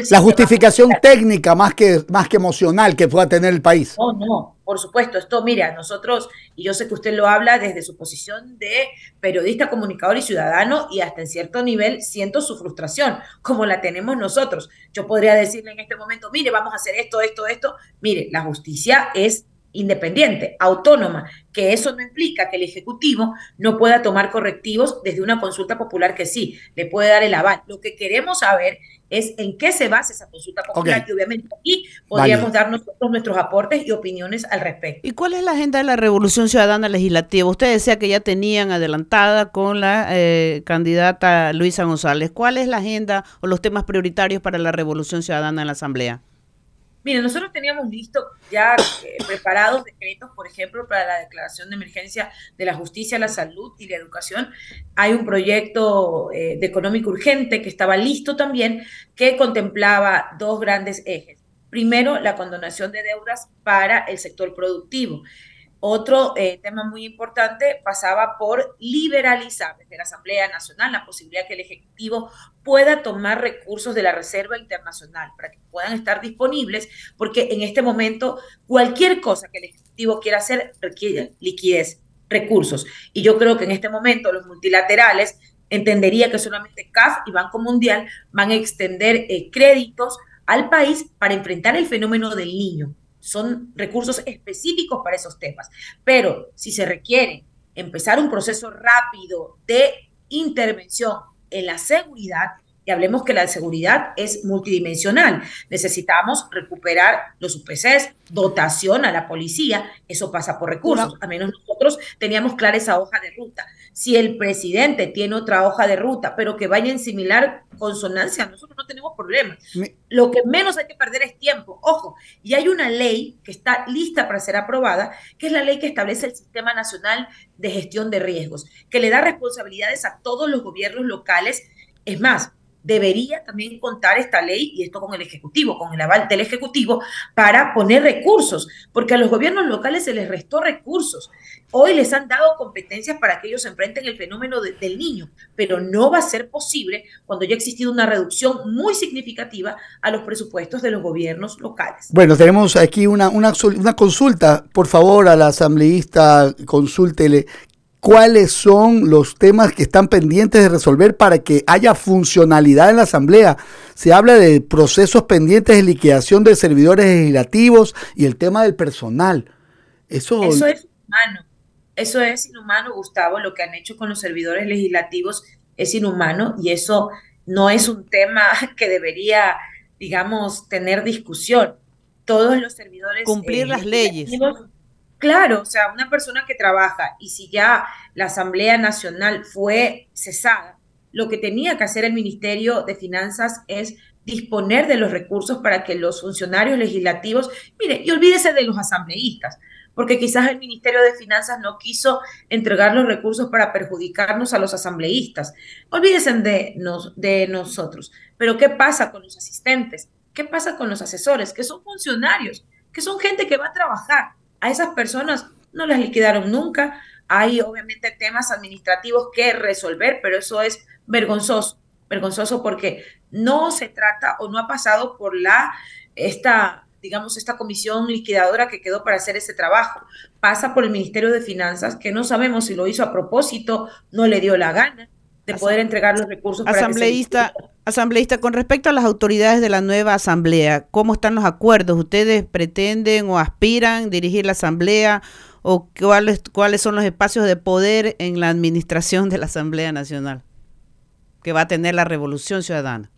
La justificación técnica más que, más que emocional que pueda tener el país. No, no, por supuesto. Esto, mira, nosotros, y yo sé que usted lo habla desde su posición de periodista, comunicador y ciudadano, y hasta en cierto nivel siento su frustración, como la tenemos nosotros. Yo podría decirle en este momento, mire, vamos a hacer esto, esto, esto. Mire, la justicia es independiente, autónoma, que eso no implica que el Ejecutivo no pueda tomar correctivos desde una consulta popular que sí, le puede dar el aval. Lo que queremos saber es en qué se basa esa consulta popular y obviamente aquí podríamos dar nosotros nuestros aportes y opiniones al respecto. ¿Y cuál es la agenda de la Revolución Ciudadana Legislativa? Usted decía que ya tenían adelantada con la eh, candidata Luisa González. ¿Cuál es la agenda o los temas prioritarios para la Revolución Ciudadana en la Asamblea? Mire, nosotros teníamos listo ya eh, preparados decretos, por ejemplo, para la declaración de emergencia de la justicia, la salud y la educación. Hay un proyecto eh, de económico urgente que estaba listo también, que contemplaba dos grandes ejes. Primero, la condonación de deudas para el sector productivo. Otro eh, tema muy importante pasaba por liberalizar desde la Asamblea Nacional la posibilidad que el Ejecutivo pueda tomar recursos de la Reserva Internacional para que puedan estar disponibles, porque en este momento cualquier cosa que el Ejecutivo quiera hacer requiere liquidez, recursos. Y yo creo que en este momento los multilaterales entendería que solamente CAF y Banco Mundial van a extender eh, créditos al país para enfrentar el fenómeno del niño son recursos específicos para esos temas. Pero si se requiere empezar un proceso rápido de intervención en la seguridad, y hablemos que la seguridad es multidimensional. Necesitamos recuperar los UPCs, dotación a la policía, eso pasa por recursos. A menos nosotros teníamos clara esa hoja de ruta. Si el presidente tiene otra hoja de ruta, pero que vaya en similar consonancia, nosotros no tenemos problema. Lo que menos hay que perder es tiempo. Ojo, y hay una ley que está lista para ser aprobada, que es la ley que establece el Sistema Nacional de Gestión de Riesgos, que le da responsabilidades a todos los gobiernos locales. Es más, debería también contar esta ley y esto con el Ejecutivo, con el aval del Ejecutivo, para poner recursos, porque a los gobiernos locales se les restó recursos. Hoy les han dado competencias para que ellos enfrenten el fenómeno del niño, pero no va a ser posible cuando ya ha existido una reducción muy significativa a los presupuestos de los gobiernos locales. Bueno, tenemos aquí una, una, una consulta. Por favor, a la asambleísta, consúltele cuáles son los temas que están pendientes de resolver para que haya funcionalidad en la Asamblea. Se habla de procesos pendientes de liquidación de servidores legislativos y el tema del personal. Eso, Eso es inhumano. Eso es inhumano, Gustavo. Lo que han hecho con los servidores legislativos es inhumano y eso no es un tema [laughs] que debería, digamos, tener discusión. Todos los servidores... Cumplir las leyes Claro, o sea, una persona que trabaja y si ya la Asamblea Nacional fue cesada, lo que tenía que hacer el Ministerio de Finanzas es disponer de los recursos para que los funcionarios legislativos, mire, y olvídese de los asambleístas, porque quizás el Ministerio de Finanzas no quiso entregar los recursos para perjudicarnos a los asambleístas. Olvídese de, de nosotros. Pero ¿qué pasa con los asistentes? ¿Qué pasa con los asesores? Que son funcionarios, que son gente que va a trabajar a esas personas no las liquidaron nunca. Hay obviamente temas administrativos que resolver, pero eso es vergonzoso, vergonzoso porque no se trata o no ha pasado por la esta digamos, esta comisión liquidadora que quedó para hacer ese trabajo. Pasa por el Ministerio de Finanzas, que no sabemos si lo hizo a propósito, no le dio la gana de poder entregar los recursos. Asambleísta, asambleísta, con respecto a las autoridades de la nueva asamblea, ¿cómo están los acuerdos? ¿Ustedes pretenden o aspiran dirigir la asamblea o cuáles, cuáles son los espacios de poder en la administración de la Asamblea Nacional que va a tener la revolución ciudadana?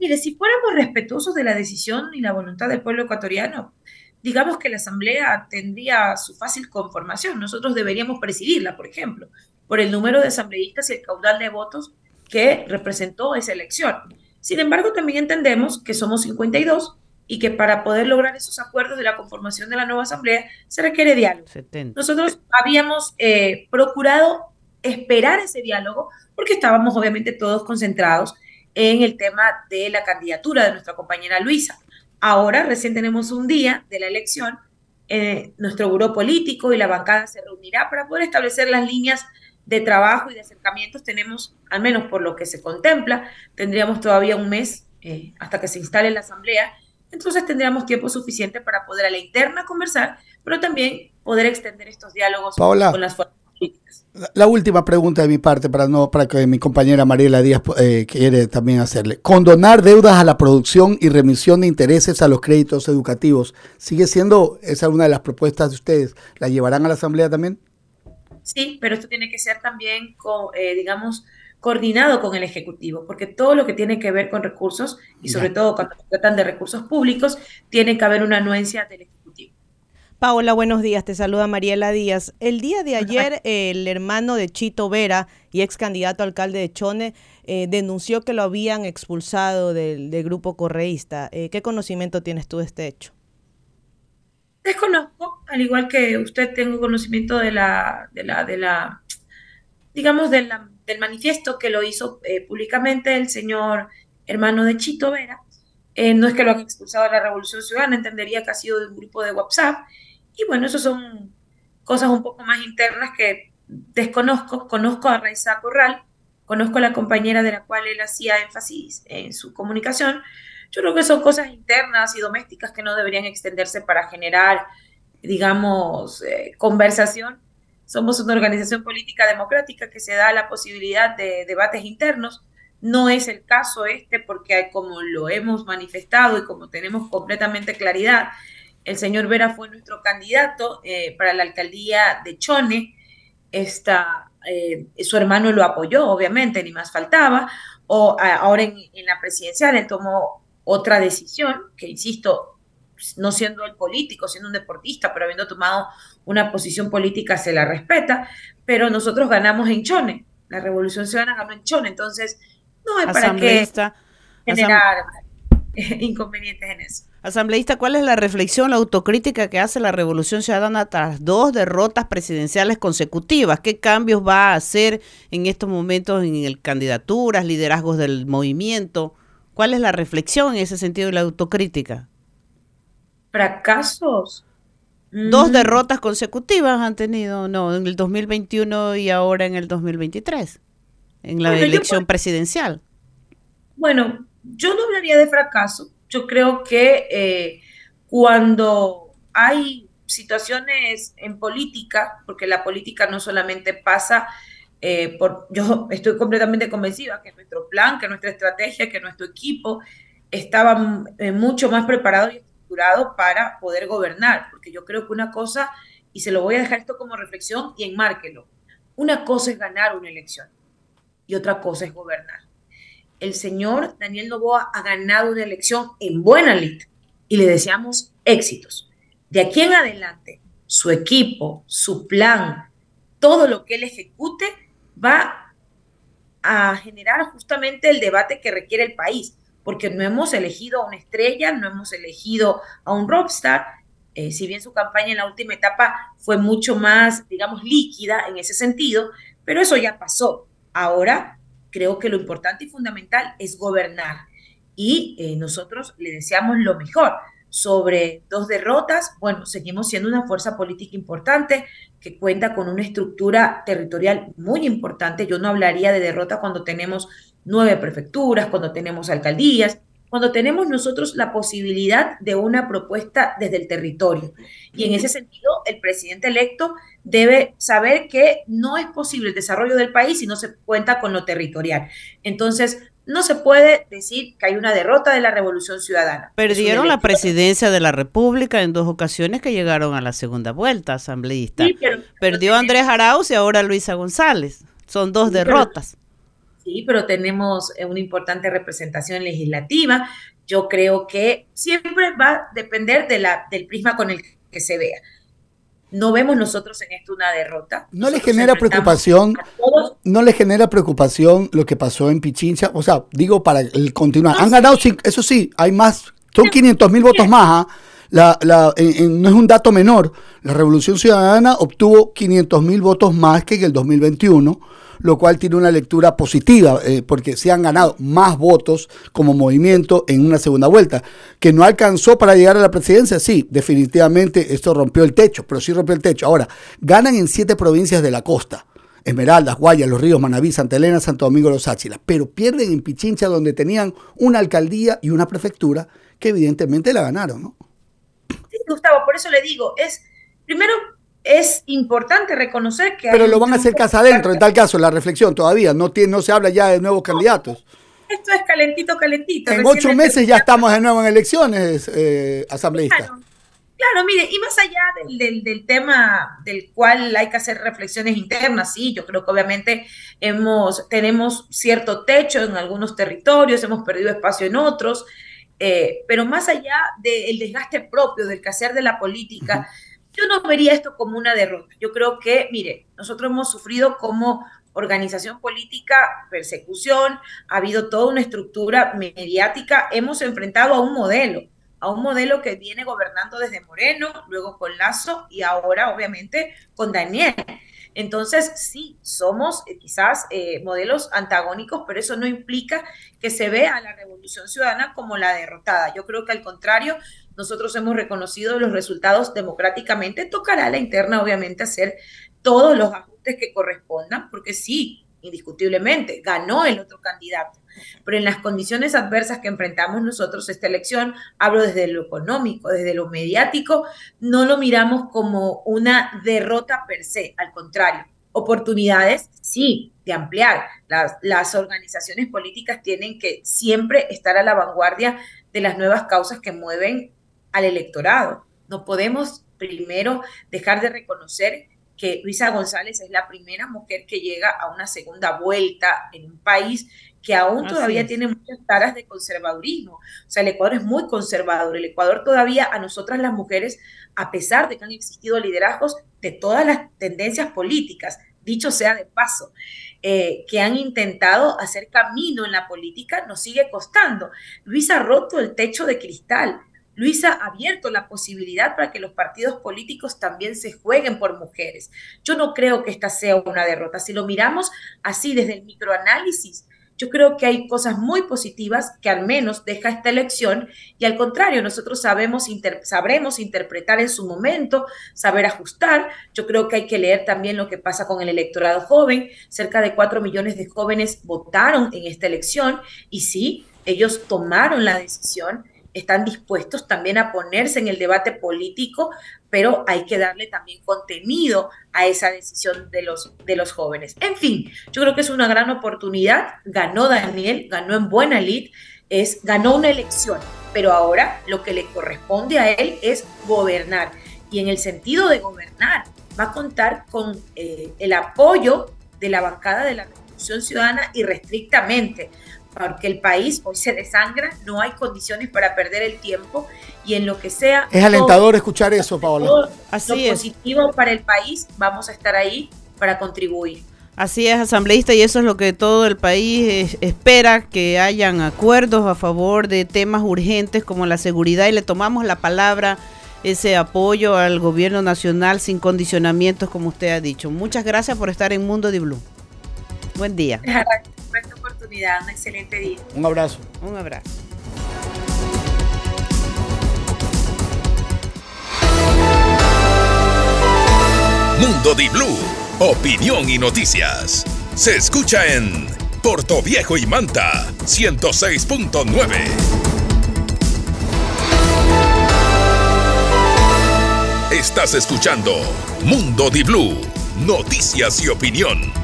Mire, si fuéramos respetuosos de la decisión y la voluntad del pueblo ecuatoriano, digamos que la Asamblea tendría su fácil conformación. Nosotros deberíamos presidirla, por ejemplo por el número de asambleístas y el caudal de votos que representó esa elección. Sin embargo, también entendemos que somos 52 y que para poder lograr esos acuerdos de la conformación de la nueva asamblea se requiere diálogo. Nosotros habíamos eh, procurado esperar ese diálogo porque estábamos obviamente todos concentrados en el tema de la candidatura de nuestra compañera Luisa. Ahora recién tenemos un día de la elección, eh, nuestro buró político y la bancada se reunirá para poder establecer las líneas de trabajo y de acercamientos tenemos, al menos por lo que se contempla, tendríamos todavía un mes eh, hasta que se instale la asamblea, entonces tendríamos tiempo suficiente para poder a la interna conversar, pero también poder extender estos diálogos con las fuerzas políticas. La, última pregunta de mi parte, para, no, para que mi compañera Mariela Díaz eh, quiere también hacerle. Condonar deudas a la producción y remisión de intereses a los créditos educativos, ¿sigue siendo esa una de las propuestas de ustedes? ¿La llevarán a la asamblea también? Sí, pero esto tiene que ser también, eh, digamos, coordinado con el Ejecutivo, porque todo lo que tiene que ver con recursos, y sobre todo cuando se tratan de recursos públicos, tiene que haber una anuencia del Ejecutivo. Paola, buenos días. Te saluda Mariela Díaz. El día de ayer, el hermano de Chito Vera y ex candidato alcalde de Chone eh, denunció que lo habían expulsado del, grupo correísta. Eh, ¿Qué conocimiento tienes tú de este hecho? Desconozco, al igual que usted tengo conocimiento de la, de la, digamos, del manifiesto que lo hizo eh, públicamente el señor hermano de Chito Vera. Eh, no es que lo han expulsado de la Revolución Ciudadana, entendería que ha sido de un grupo de WhatsApp. Y bueno, esos son cosas un poco más internas que desconozco. Conozco a Raiza Corral, conozco a la compañera de la cual él hacía énfasis en su comunicación. Yo creo que son cosas internas y domésticas que no deberían extenderse para generar, digamos, eh, conversación. Somos una organización política democrática que se da la posibilidad de debates internos. No es el caso este porque como lo hemos manifestado y como tenemos completamente claridad, el señor Vera fue nuestro candidato eh, para la alcaldía de Chone. Esta, eh, su hermano lo apoyó, obviamente, ni más faltaba. O ahora en, en, la presidencial él tomó otra decisión, que insisto, no siendo el político, siendo un deportista, pero habiendo tomado una posición política, se la respeta. Pero nosotros ganamos en Chone. La Revolución Ciudadana ganó en Chone. Entonces, no hay para qué generar [laughs] inconvenientes en eso. Asambleísta, ¿cuál es la reflexión, la autocrítica que hace la Revolución Ciudadana tras dos derrotas presidenciales consecutivas? ¿Qué cambios va a hacer en estos momentos en el candidaturas, liderazgos del movimiento? ¿Cuál es la reflexión en ese sentido y la autocrítica? ¿Fracasos? Dos mm. derrotas consecutivas han tenido, no, en el 2021 y ahora en el 2023, en la elección presidencial. Bueno, yo no hablaría de fracaso, yo creo que eh, cuando hay situaciones en política, porque la política no solamente pasa eh, por, yo estoy completamente convencida que nuestro plan, que nuestra estrategia, que nuestro equipo estaba eh, mucho más preparado y estructurado para poder gobernar, porque yo creo que una cosa, y se lo voy a dejar esto como reflexión y enmárquelo, una cosa es ganar una elección y otra cosa es gobernar el señor Daniel Novoa ha ganado una elección en buena lid y le deseamos éxitos. De aquí en adelante, su equipo, su plan, todo lo que él ejecute va a generar justamente el debate que requiere el país, porque no hemos elegido a una estrella, no hemos elegido a un rockstar, eh, si bien su campaña en la última etapa fue mucho más, digamos, líquida en ese sentido, pero eso ya pasó. Ahora creo que lo importante y fundamental es gobernar. Y eh, nosotros le deseamos lo mejor. Sobre dos derrotas, bueno, seguimos siendo una fuerza política importante que cuenta con una estructura territorial muy importante. Yo no hablaría de derrota cuando tenemos nueve prefecturas, cuando tenemos alcaldías, cuando tenemos nosotros la posibilidad de una propuesta desde el territorio. Y en ese sentido, el presidente electo debe saber que no es posible el desarrollo del país si no se cuenta con lo territorial. Entonces, no se puede decir que hay una derrota de la revolución ciudadana. Perdieron la presidencia de la República en dos ocasiones que llegaron a la segunda vuelta, asambleísta. Perdió Andrés Arauz y ahora Luisa González. Son dos derrotas. Sí, pero tenemos eh, una importante representación legislativa. Yo creo que siempre va a depender de la, del prisma con el que se vea. No vemos nosotros en esto una derrota. ¿No le genera preocupación? ¿No le genera preocupación lo que pasó en Pichincha? O sea, digo para el continuar. Han ganado, eso sí, hay más, son 500 mil votos más. ¿ah? La, la, no es un dato menor. La Revolución Ciudadana obtuvo 500 mil votos más que en el 2021 lo cual tiene una lectura positiva, eh, porque se han ganado más votos como movimiento en una segunda vuelta. Que no alcanzó para llegar a la presidencia, sí, definitivamente esto rompió el techo, pero sí rompió el techo. Ahora, ganan en siete provincias de la costa. Esmeraldas, Guayas, Los Ríos, Manaví, Santa Elena, Santo Domingo, Los Áchilas, pero pierden en Pichincha donde tenían una alcaldía y una prefectura que evidentemente la ganaron, ¿no? Sí, Gustavo, por eso le digo, es primero es importante reconocer que... Pero lo van a hacer casa adentro, en tal caso, la reflexión todavía, no, tiene, no se habla ya de nuevos candidatos. Esto es calentito, calentito. En ocho meses ya estamos de nuevo en elecciones, eh, asambleístas. Claro, mire, y más allá del, del, tema del cual hay que hacer reflexiones internas, sí, yo creo que obviamente hemos, tenemos cierto techo en algunos territorios, hemos perdido espacio en otros, eh, pero más allá del desgaste propio, del quehacer de la política, yo no vería esto como una derrota. Yo creo que, mire, nosotros hemos sufrido como organización política persecución, ha habido toda una estructura mediática, hemos enfrentado a un modelo, a un modelo que viene gobernando desde Moreno, luego con Lazo y ahora obviamente con Daniel. Entonces, sí, somos eh, quizás eh, modelos antagónicos, pero eso no implica que se vea a la revolución ciudadana como la derrotada. Yo creo que al contrario, nosotros hemos reconocido los resultados democráticamente, tocará a la interna obviamente hacer todos los ajustes que correspondan, porque sí, indiscutiblemente, ganó el otro candidato. Pero en las condiciones adversas que enfrentamos nosotros esta elección, hablo desde lo económico, desde lo mediático, no lo miramos como una derrota per se, al contrario. Oportunidades, sí, de ampliar. Las, las organizaciones políticas tienen que siempre estar a la vanguardia de las nuevas causas que mueven al electorado. No podemos primero dejar de reconocer que Luisa González es la primera mujer que llega a una segunda vuelta en un país que aún todavía tiene muchas taras de conservadurismo. O sea, el Ecuador es muy conservador. El Ecuador todavía, a nosotras las mujeres, a pesar de que han existido liderazgos de todas las tendencias políticas, dicho sea de paso, eh, que han intentado hacer camino en la política, nos sigue costando. Luisa ha roto el techo de cristal. Luisa ha abierto la posibilidad para que los partidos políticos también se jueguen por mujeres. Yo no creo que esta sea una derrota. Si lo miramos así desde el microanálisis, yo creo que hay cosas muy positivas que al menos deja esta elección y al contrario, nosotros sabemos sabremos interpretar en su momento, saber ajustar. Yo creo que hay que leer también lo que pasa con el electorado joven. Cerca de cuatro millones de jóvenes votaron en esta elección y sí, ellos tomaron la decisión están dispuestos también a ponerse en el debate político, pero hay que darle también contenido a esa decisión de los, de los jóvenes. En fin, yo creo que es una gran oportunidad. Ganó Daniel, ganó en buena lid, es, ganó una elección, pero ahora lo que le corresponde a él es gobernar. Y en el sentido de gobernar, va a contar con eh, el apoyo de la bancada de la Revolución Ciudadana irrestrictamente porque el país hoy se desangra, no hay condiciones para perder el tiempo y en lo que sea. Es alentador escuchar eso, Paola. Así es. positivo para el país, vamos a estar ahí para contribuir. Así es, asambleísta, y eso es lo que todo el país espera, que hayan acuerdos a favor de temas urgentes como la seguridad y le tomamos la palabra, ese apoyo al gobierno nacional sin condicionamientos, como usted ha dicho. Muchas gracias por estar en Mundo de Blue. Buen día. [laughs] Un excelente día. Un abrazo. Un abrazo. Mundo Di Blue, opinión y noticias. Se escucha en Puerto Viejo y Manta, 106.9. Estás escuchando Mundo Di Blue, noticias y opinión.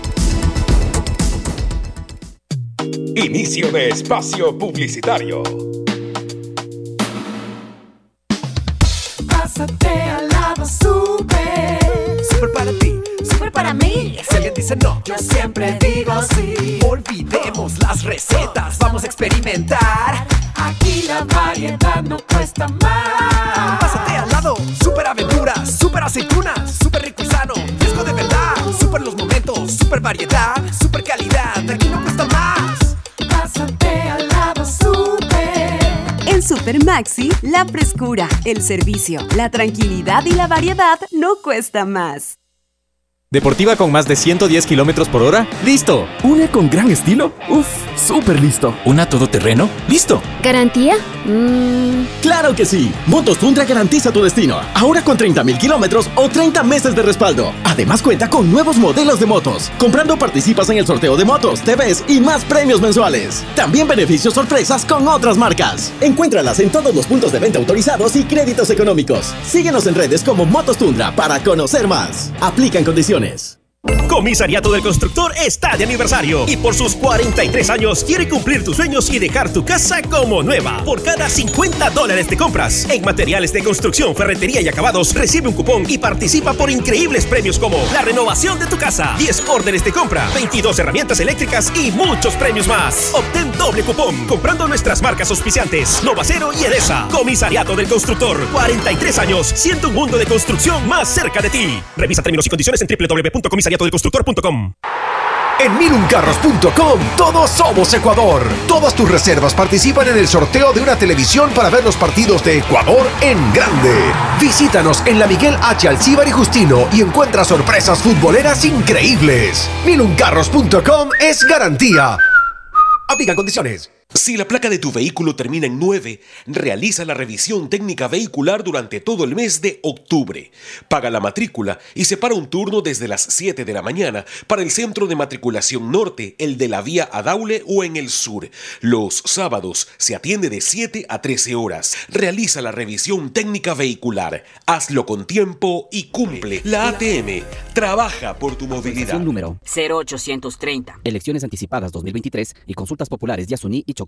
Inicio de espacio publicitario. Pásate al lado super. Super para ti, super para mí. Si alguien dice no, yo siempre digo sí. Olvidemos las recetas, vamos a experimentar. Aquí la variedad no cuesta más. Pásate al lado, super aventuras, super aceitunas, super rico y sano, fresco de verdad, super los momentos, super variedad, super calidad. Aquí no cuesta más. En Super Maxi, la frescura, el servicio, la tranquilidad y la variedad no cuesta más. ¿Deportiva con más de 110 kilómetros por hora? ¡Listo! ¿Una con gran estilo? ¡Uf! ¡Súper listo! ¿Una todoterreno? ¡Listo! ¿Garantía? Mmm. ¡Claro que sí! Motos Tundra garantiza tu destino. Ahora con 30.000 kilómetros o 30 meses de respaldo. Además cuenta con nuevos modelos de motos. Comprando participas en el sorteo de motos, TVs y más premios mensuales. También beneficios sorpresas con otras marcas. Encuéntralas en todos los puntos de venta autorizados y créditos económicos. Síguenos en redes como Motos Tundra para conocer más. Aplican condiciones opciones. Comisariato del Constructor está de aniversario y por sus 43 años quiere cumplir tus sueños y dejar tu casa como nueva. Por cada 50 dólares de compras en materiales de construcción, ferretería y acabados, recibe un cupón y participa por increíbles premios como la renovación de tu casa, 10 órdenes de compra, 22 herramientas eléctricas y muchos premios más. Obtén doble cupón comprando nuestras marcas auspiciantes Novacero y Edesa. Comisariato del Constructor, 43 años, siendo un mundo de construcción más cerca de ti. Revisa términos y condiciones en En miluncarros.com todos somos Ecuador. Todas tus reservas participan en el sorteo de una televisión para ver los partidos de Ecuador en grande. Visítanos en la Miguel H. Alcíbar y Justino y encuentra sorpresas futboleras increíbles. Miluncarros.com es garantía. Aplican condiciones. Si la placa de tu vehículo termina en 9, realiza la revisión técnica vehicular durante todo el mes de octubre. Paga la matrícula y separa un turno desde las 7 de la mañana para el centro de matriculación norte, el de la vía Adaule o en el sur. Los sábados se atiende de 7 a 13 horas. Realiza la revisión técnica vehicular. Hazlo con tiempo y cumple. La ATM trabaja por tu movilidad. número 0830. Elecciones anticipadas 2023 y consultas populares de Asuní y Chocó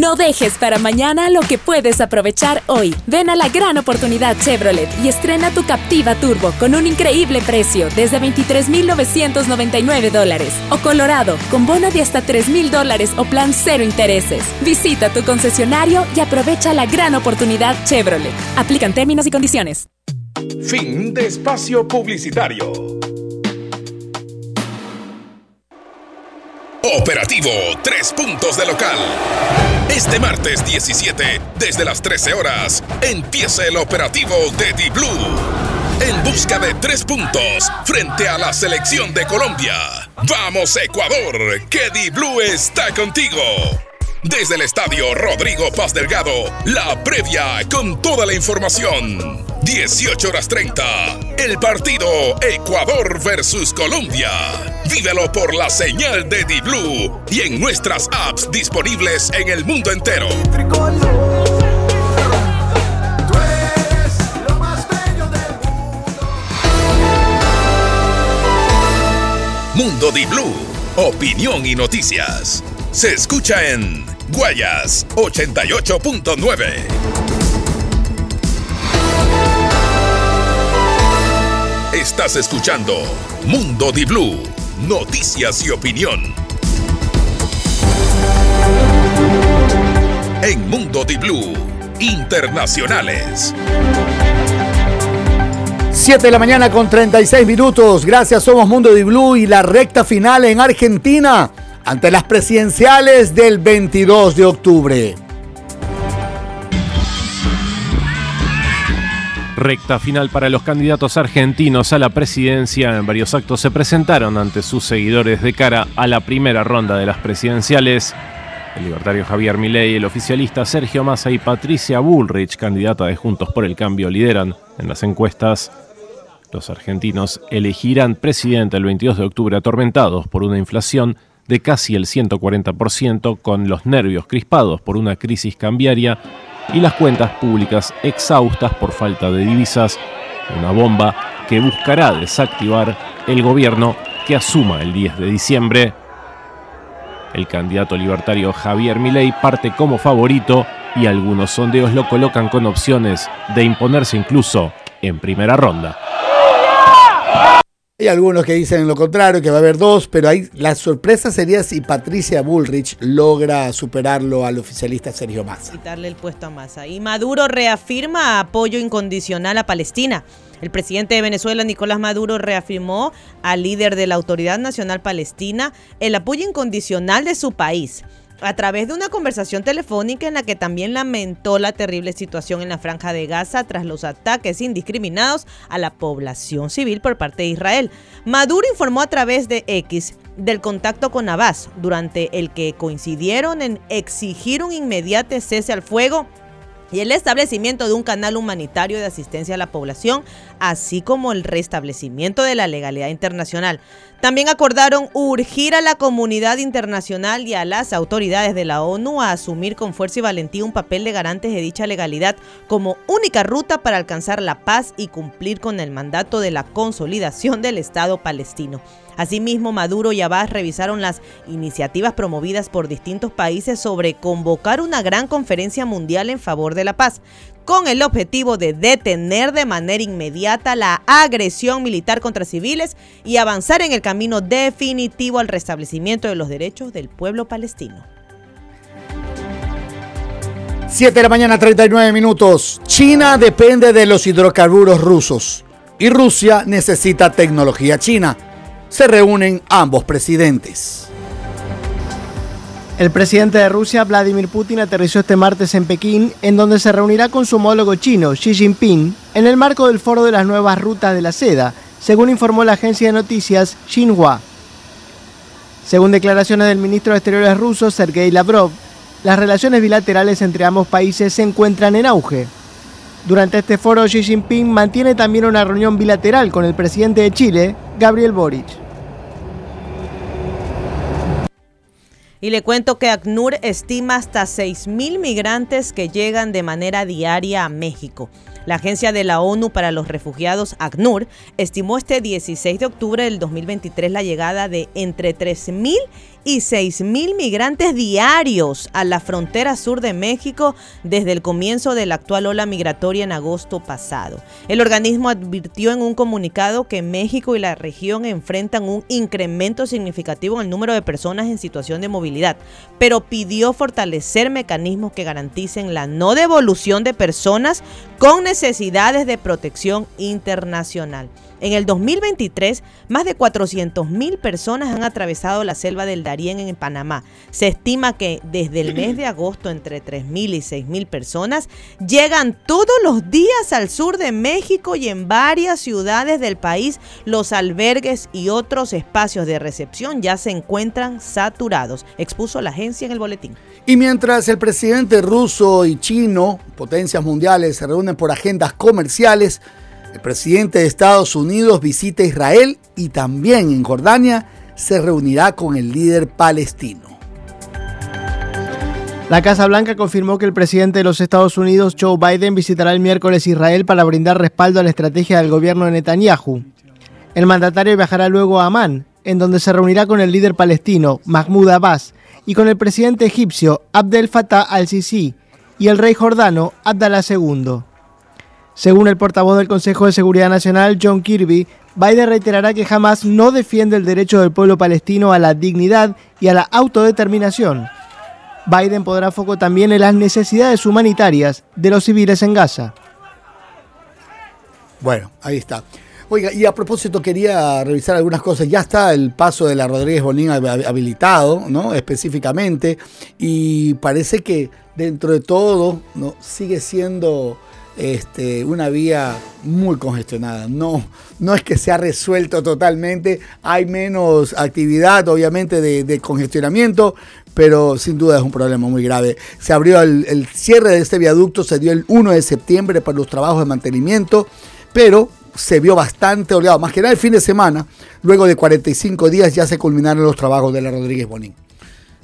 No dejes para mañana lo que puedes aprovechar hoy. Ven a la gran oportunidad Chevrolet y estrena tu Captiva Turbo con un increíble precio desde 23.999 dólares. O Colorado con bono de hasta 3.000 dólares o plan cero intereses. Visita tu concesionario y aprovecha la gran oportunidad Chevrolet. Aplican términos y condiciones. Fin de espacio publicitario. Operativo Tres Puntos de Local. Este martes 17, desde las 13 horas, empieza el operativo de Di Blue. En busca de tres puntos frente a la selección de Colombia. Vamos Ecuador, que Di Blue está contigo. Desde el estadio Rodrigo Paz Delgado, la previa con toda la información. 18 horas 30, el partido Ecuador versus Colombia. Vívelo por la señal de Di-Blue y en nuestras apps disponibles en el mundo entero. Mundo Di-Blue, opinión y noticias. Se escucha en Guayas 88.9. Estás escuchando Mundo Di Blue, noticias y opinión. En Mundo Di Blue, internacionales. 7 de la mañana con 36 minutos. Gracias, somos Mundo Di Blue y la recta final en Argentina ante las presidenciales del 22 de octubre. Recta final para los candidatos argentinos a la presidencia. En varios actos se presentaron ante sus seguidores de cara a la primera ronda de las presidenciales. El libertario Javier Milei, el oficialista Sergio Massa y Patricia Bullrich, candidata de Juntos por el Cambio, lideran en las encuestas. Los argentinos elegirán presidente el 22 de octubre atormentados por una inflación de casi el 140%, con los nervios crispados por una crisis cambiaria y las cuentas públicas exhaustas por falta de divisas, una bomba que buscará desactivar el gobierno que asuma el 10 de diciembre. El candidato libertario Javier Milei parte como favorito y algunos sondeos lo colocan con opciones de imponerse incluso en primera ronda. Hay algunos que dicen lo contrario, que va a haber dos, pero hay, la sorpresa sería si Patricia Bullrich logra superarlo al oficialista Sergio Massa. Quitarle el puesto a Massa. Y Maduro reafirma apoyo incondicional a Palestina. El presidente de Venezuela, Nicolás Maduro, reafirmó al líder de la Autoridad Nacional Palestina el apoyo incondicional de su país a través de una conversación telefónica en la que también lamentó la terrible situación en la franja de Gaza tras los ataques indiscriminados a la población civil por parte de Israel. Maduro informó a través de X del contacto con Abbas, durante el que coincidieron en exigir un inmediato cese al fuego y el establecimiento de un canal humanitario de asistencia a la población, así como el restablecimiento de la legalidad internacional. También acordaron urgir a la comunidad internacional y a las autoridades de la ONU a asumir con fuerza y valentía un papel de garantes de dicha legalidad como única ruta para alcanzar la paz y cumplir con el mandato de la consolidación del Estado palestino. Asimismo, Maduro y Abbas revisaron las iniciativas promovidas por distintos países sobre convocar una gran conferencia mundial en favor de la paz, con el objetivo de detener de manera inmediata la agresión militar contra civiles y avanzar en el camino definitivo al restablecimiento de los derechos del pueblo palestino. 7 de la mañana, 39 minutos. China depende de los hidrocarburos rusos y Rusia necesita tecnología china. Se reúnen ambos presidentes. El presidente de Rusia, Vladimir Putin, aterrizó este martes en Pekín, en donde se reunirá con su homólogo chino, Xi Jinping, en el marco del Foro de las Nuevas Rutas de la Seda, según informó la agencia de noticias Xinhua. Según declaraciones del ministro de Exteriores ruso, Sergei Lavrov, las relaciones bilaterales entre ambos países se encuentran en auge. Durante este foro, Xi Jinping mantiene también una reunión bilateral con el presidente de Chile, Gabriel Boric. Y le cuento que ACNUR estima hasta 6.000 migrantes que llegan de manera diaria a México. La Agencia de la ONU para los Refugiados, ACNUR, estimó este 16 de octubre del 2023 la llegada de entre 3.000 y 6 mil migrantes diarios a la frontera sur de México desde el comienzo de la actual ola migratoria en agosto pasado. El organismo advirtió en un comunicado que México y la región enfrentan un incremento significativo en el número de personas en situación de movilidad, pero pidió fortalecer mecanismos que garanticen la no devolución de personas con necesidades de protección internacional. En el 2023, más de 400.000 personas han atravesado la selva del Darién en Panamá. Se estima que desde el mes de agosto entre 3.000 y 6.000 personas llegan todos los días al sur de México y en varias ciudades del país los albergues y otros espacios de recepción ya se encuentran saturados, expuso la agencia en el boletín. Y mientras el presidente ruso y chino, potencias mundiales, se reúnen por agendas comerciales, el presidente de Estados Unidos visita Israel y también en Jordania se reunirá con el líder palestino. La Casa Blanca confirmó que el presidente de los Estados Unidos, Joe Biden, visitará el miércoles Israel para brindar respaldo a la estrategia del gobierno de Netanyahu. El mandatario viajará luego a Amán, en donde se reunirá con el líder palestino, Mahmoud Abbas, y con el presidente egipcio, Abdel Fattah al-Sisi, y el rey jordano, Abdallah II. Según el portavoz del Consejo de Seguridad Nacional, John Kirby, Biden reiterará que jamás no defiende el derecho del pueblo palestino a la dignidad y a la autodeterminación. Biden podrá foco también en las necesidades humanitarias de los civiles en Gaza. Bueno, ahí está. Oiga, y a propósito quería revisar algunas cosas. Ya está el paso de la Rodríguez Bonín habilitado, ¿no? Específicamente. Y parece que dentro de todo, ¿no? Sigue siendo este, una vía muy congestionada. No, no es que se ha resuelto totalmente, hay menos actividad, obviamente, de, congestionamiento, pero sin duda es un problema muy grave. Se abrió el, el, cierre de este viaducto, se dio el 1 de septiembre para los trabajos de mantenimiento, pero se vio bastante oleado, más que nada el fin de semana. Luego de 45 días ya se culminaron los trabajos de la Rodríguez Bonín.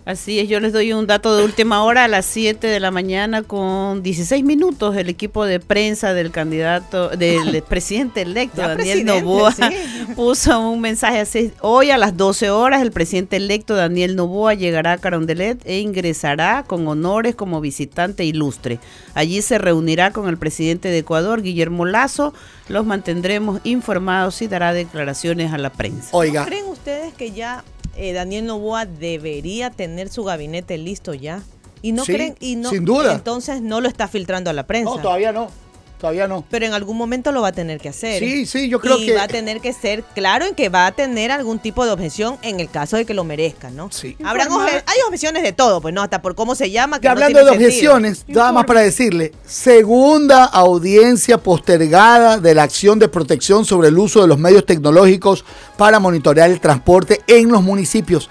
Así es, yo les doy un dato de última hora a las 7 de la mañana con 16 minutos. El equipo de prensa del candidato, del [laughs] presidente electo, Daniel Novoa, [laughs] puso un mensaje así. Hoy a las 12 horas el presidente electo Daniel Novoa llegará a Carondelet e ingresará con honores como visitante ilustre. Allí se reunirá con el presidente de Ecuador, Guillermo Lazo. Los mantendremos informados y dará declaraciones a la prensa. Oiga. ¿Creen ustedes que ya eh, Daniel Novoa debería tener su gabinete listo ya. Y no creen, y no, sin duda. Entonces no lo está filtrando a la prensa. No, todavía no. Todavía no. Pero en algún momento lo va a tener que hacer. Sí, sí, yo creo y que. va a tener que ser claro en que va a tener algún tipo de objeción en el caso de que lo merezca, ¿no? Sí. Habrán hay objeciones de todo, pues no, hasta por cómo se llama. Que hablando de objeciones, nada más para decirle: segunda audiencia postergada de la acción de protección sobre el uso de los medios tecnológicos para monitorear el transporte en los municipios.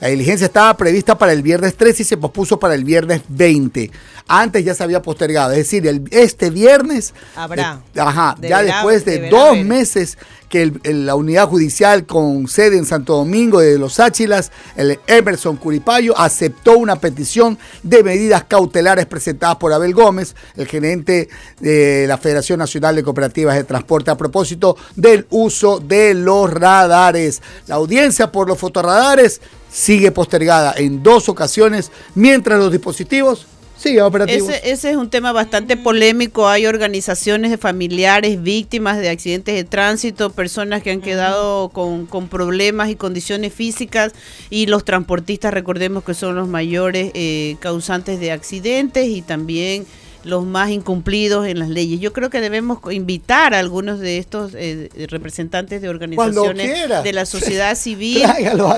La diligencia estaba prevista para el viernes 13 y se pospuso para el viernes 20. Antes ya se había postergado, es decir, el, este viernes. Habrá. ajá, ya después de dos meses que la unidad judicial con sede en Santo Domingo de Los Áchilas, el Emerson Curipayo, aceptó una petición de medidas cautelares presentadas por Abel Gómez, el gerente de la Federación Nacional de Cooperativas de Transporte, a propósito del uso de los radares. La audiencia por los fotorradares sigue postergada en dos ocasiones mientras los dispositivos Sí, operativos. Ese, ese, es un tema bastante polémico. Hay organizaciones de familiares, víctimas de accidentes de tránsito, personas que han quedado con, con problemas y condiciones físicas y los transportistas, recordemos que son los mayores eh, causantes de accidentes y también los más incumplidos en las leyes. Yo creo que debemos invitar a algunos de estos eh, representantes de organizaciones de la sociedad [laughs] civil,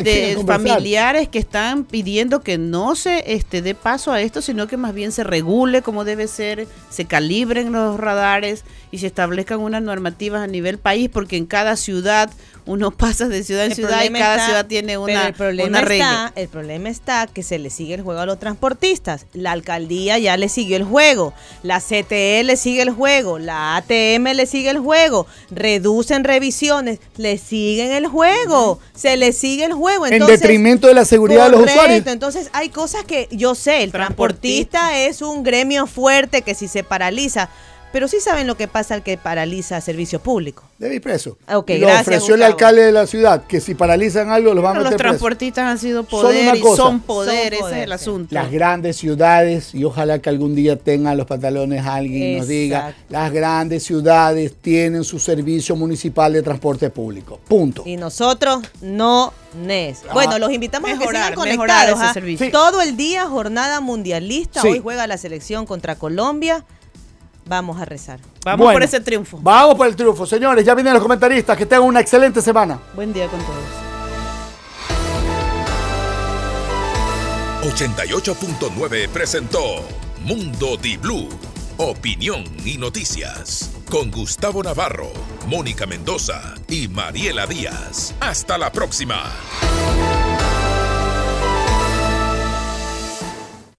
de familiares que están pidiendo que no se este, dé paso a esto, sino que más bien se regule como debe ser, se calibren los radares y se establezcan unas normativas a nivel país, porque en cada ciudad uno [laughs] pasa de ciudad en ciudad y cada ciudad tiene una, el problema Está, el problema está que se le sigue el juego a los transportistas. La alcaldía ya le siguió el juego, la CTE le sigue el juego, la ATM le sigue el juego, reducen revisiones, le siguen el juego, se le sigue el juego. en detrimento de la seguridad de los usuarios. Entonces hay cosas que yo sé, el transportista es un gremio fuerte que si se paraliza, pero sí saben lo que pasa al que paraliza servicio público. Debe ir preso. Okay, lo ofreció el alcalde de la ciudad, que si paralizan algo los van a meter Los transportistas han sido poder son y son poder, ese es el asunto. Las grandes ciudades, y ojalá que algún día tengan los pantalones alguien nos diga, las grandes ciudades tienen su servicio municipal de transporte público. Punto. Y nosotros no NES. Ah. Bueno, los invitamos a que sigan conectados. Ese ¿ah? Todo el día, jornada mundialista. Hoy juega la selección contra Colombia. Vamos a rezar. Vamos por ese triunfo. Vamos por el triunfo. Señores, ya vienen los comentaristas. Que tengan una excelente semana. Buen día con todos. 88.9 presentó Mundo Di Blue. Opinión y noticias. Con Gustavo Navarro, Mónica Mendoza y Mariela Díaz. Hasta la próxima.